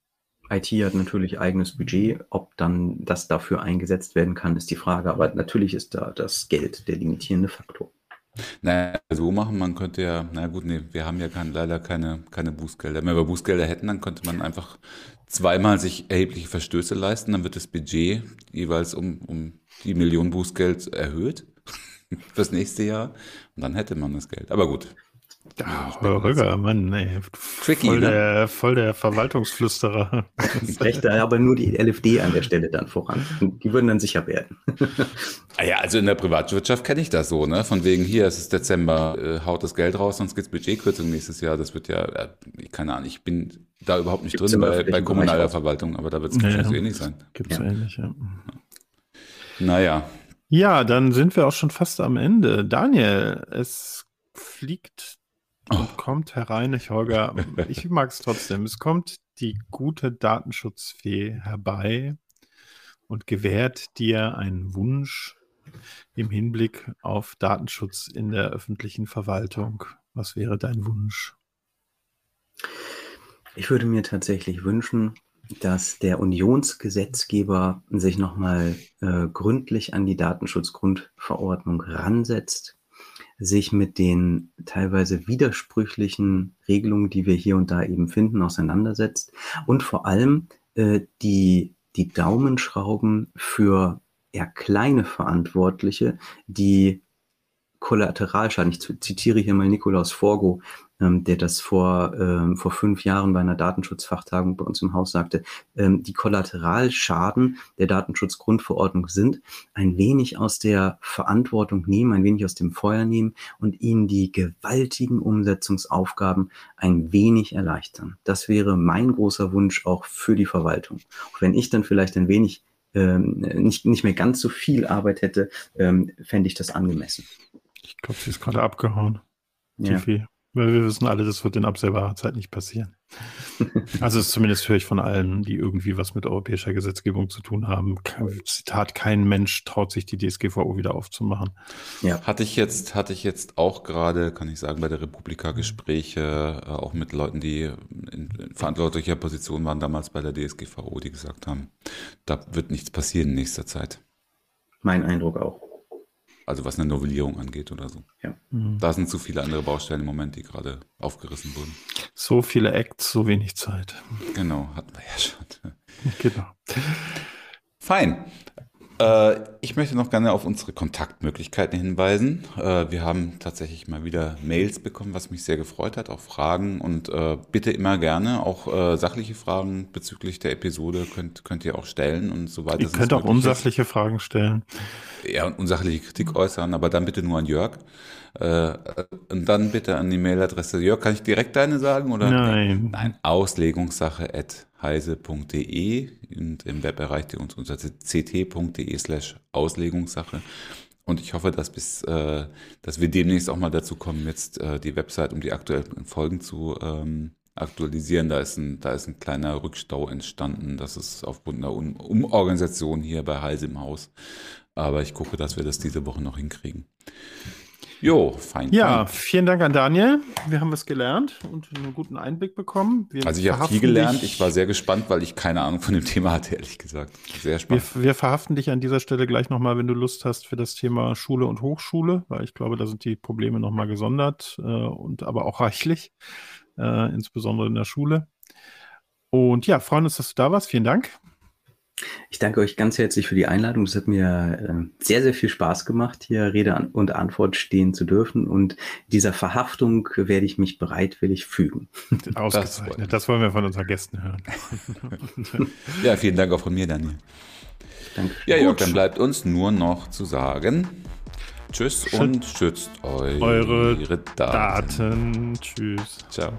IT hat natürlich eigenes Budget. Ob dann das dafür eingesetzt werden kann, ist die Frage. Aber natürlich ist da das Geld der limitierende Faktor. Naja, so machen, man könnte ja, na gut, nee, wir haben ja kein, leider keine, keine Bußgelder. Wenn wir Bußgelder hätten, dann könnte man einfach zweimal sich erhebliche Verstöße leisten, dann wird das Budget jeweils um, um die Million Bußgeld erhöht (laughs) fürs nächste Jahr und dann hätte man das Geld. Aber gut, ja, Röger, Mann, ey. Tricky, voll, ne? der, voll der Verwaltungsflüsterer. (laughs) Recht da aber nur die LFD an der Stelle dann voran. Die würden dann sicher werden. Ah ja, also in der Privatwirtschaft kenne ich das so, ne? Von wegen hier, es ist Dezember, äh, haut das Geld raus, sonst gibt's Budgetkürzung nächstes Jahr. Das wird ja, äh, keine Ahnung, ich bin da überhaupt nicht Gibt's drin bei, bei kommunaler Verwaltung, aber da wird es ja, wahrscheinlich ja. ähnlich sein. Gibt's ja. ähnlich, ja. Naja. Ja, dann sind wir auch schon fast am Ende. Daniel, es fliegt und oh. kommt herein, ich Holger, (laughs) ich mag es trotzdem. Es kommt die gute Datenschutzfee herbei und gewährt dir einen Wunsch im Hinblick auf Datenschutz in der öffentlichen Verwaltung. Was wäre dein Wunsch? Ich würde mir tatsächlich wünschen, dass der Unionsgesetzgeber sich nochmal äh, gründlich an die Datenschutzgrundverordnung ransetzt sich mit den teilweise widersprüchlichen Regelungen, die wir hier und da eben finden, auseinandersetzt und vor allem äh, die, die Daumenschrauben für eher kleine Verantwortliche, die Kollateralschaden, ich zitiere hier mal Nikolaus Forgo, der das vor, ähm, vor fünf Jahren bei einer Datenschutzfachtagung bei uns im Haus sagte, ähm, die Kollateralschaden der Datenschutzgrundverordnung sind, ein wenig aus der Verantwortung nehmen, ein wenig aus dem Feuer nehmen und ihnen die gewaltigen Umsetzungsaufgaben ein wenig erleichtern. Das wäre mein großer Wunsch auch für die Verwaltung. Auch wenn ich dann vielleicht ein wenig ähm, nicht, nicht mehr ganz so viel Arbeit hätte, ähm, fände ich das angemessen. Ich glaube, sie ist gerade abgehauen. Ja. Tiffy. Weil wir wissen alle, das wird in absehbarer Zeit nicht passieren. (laughs) Also zumindest höre ich von allen, die irgendwie was mit europäischer Gesetzgebung zu tun haben. Zitat, kein Mensch traut sich die DSGVO wieder aufzumachen. Ja. Hatte ich jetzt, hatte ich jetzt auch gerade, kann ich sagen, bei der Republika Gespräche, äh, auch mit Leuten, die in, in verantwortlicher Position waren damals bei der DSGVO, die gesagt haben, da wird nichts passieren in nächster Zeit. Mein Eindruck auch. Also was eine Novellierung angeht oder so. Ja. Mhm. Da sind zu viele andere Baustellen im Moment, die gerade aufgerissen wurden. So viele Acts, so wenig Zeit. Genau, hatten wir ja schon. (laughs) Genau. Fein. Äh, ich möchte noch gerne auf unsere Kontaktmöglichkeiten hinweisen. Äh, wir haben tatsächlich mal wieder Mails bekommen, was mich sehr gefreut hat, auch Fragen und äh, bitte immer gerne auch sachliche Fragen bezüglich der Episode könnt, könnt ihr auch stellen und so weiter. Ihr könnt auch unsachliche ist. Fragen stellen. Ja, und unsachliche Kritik äußern, aber dann bitte nur an Jörg. Äh, und dann bitte an die Mailadresse. Jörg, kann ich direkt deine sagen? Oder? Nein. Nein, Auslegungssache at heise.de und im Web erreicht ihr uns unter ct.de slash Auslegungssache. Und ich hoffe, dass bis, äh, dass wir demnächst auch mal dazu kommen, jetzt äh, die Website um die aktuellen Folgen zu ähm, aktualisieren. Da ist ein, da ist ein kleiner Rückstau entstanden. Das ist aufgrund einer um Umorganisation hier bei Heise im Haus. Aber ich gucke, dass wir das diese Woche noch hinkriegen. Jo, fein. Ja, fein. vielen Dank an Daniel. Wir haben was gelernt und einen guten Einblick bekommen. Wir also ich habe viel gelernt. Ich war sehr gespannt, weil ich keine Ahnung von dem Thema hatte, ehrlich gesagt. Sehr spannend. Wir, wir verhaften dich an dieser Stelle gleich nochmal, wenn du Lust hast, für das Thema Schule und Hochschule, weil ich glaube, da sind die Probleme nochmal gesondert äh, und aber auch reichlich, äh, insbesondere in der Schule. Und ja, freuen uns, dass du da warst. Vielen Dank. Ich danke euch ganz herzlich für die Einladung. Es hat mir äh, sehr, sehr viel Spaß gemacht, hier Rede und Antwort stehen zu dürfen. Und dieser Verhaftung werde ich mich bereitwillig fügen. (laughs) Ausgezeichnet. Das, wollen wir von unseren Gästen hören. (laughs) (laughs) ja, vielen Dank auch von mir, Daniel. Danke. Ja, Jörg, dann bleibt uns nur noch zu sagen. Tschüss und schützt euch eure Daten. Daten. Tschüss. Ciao.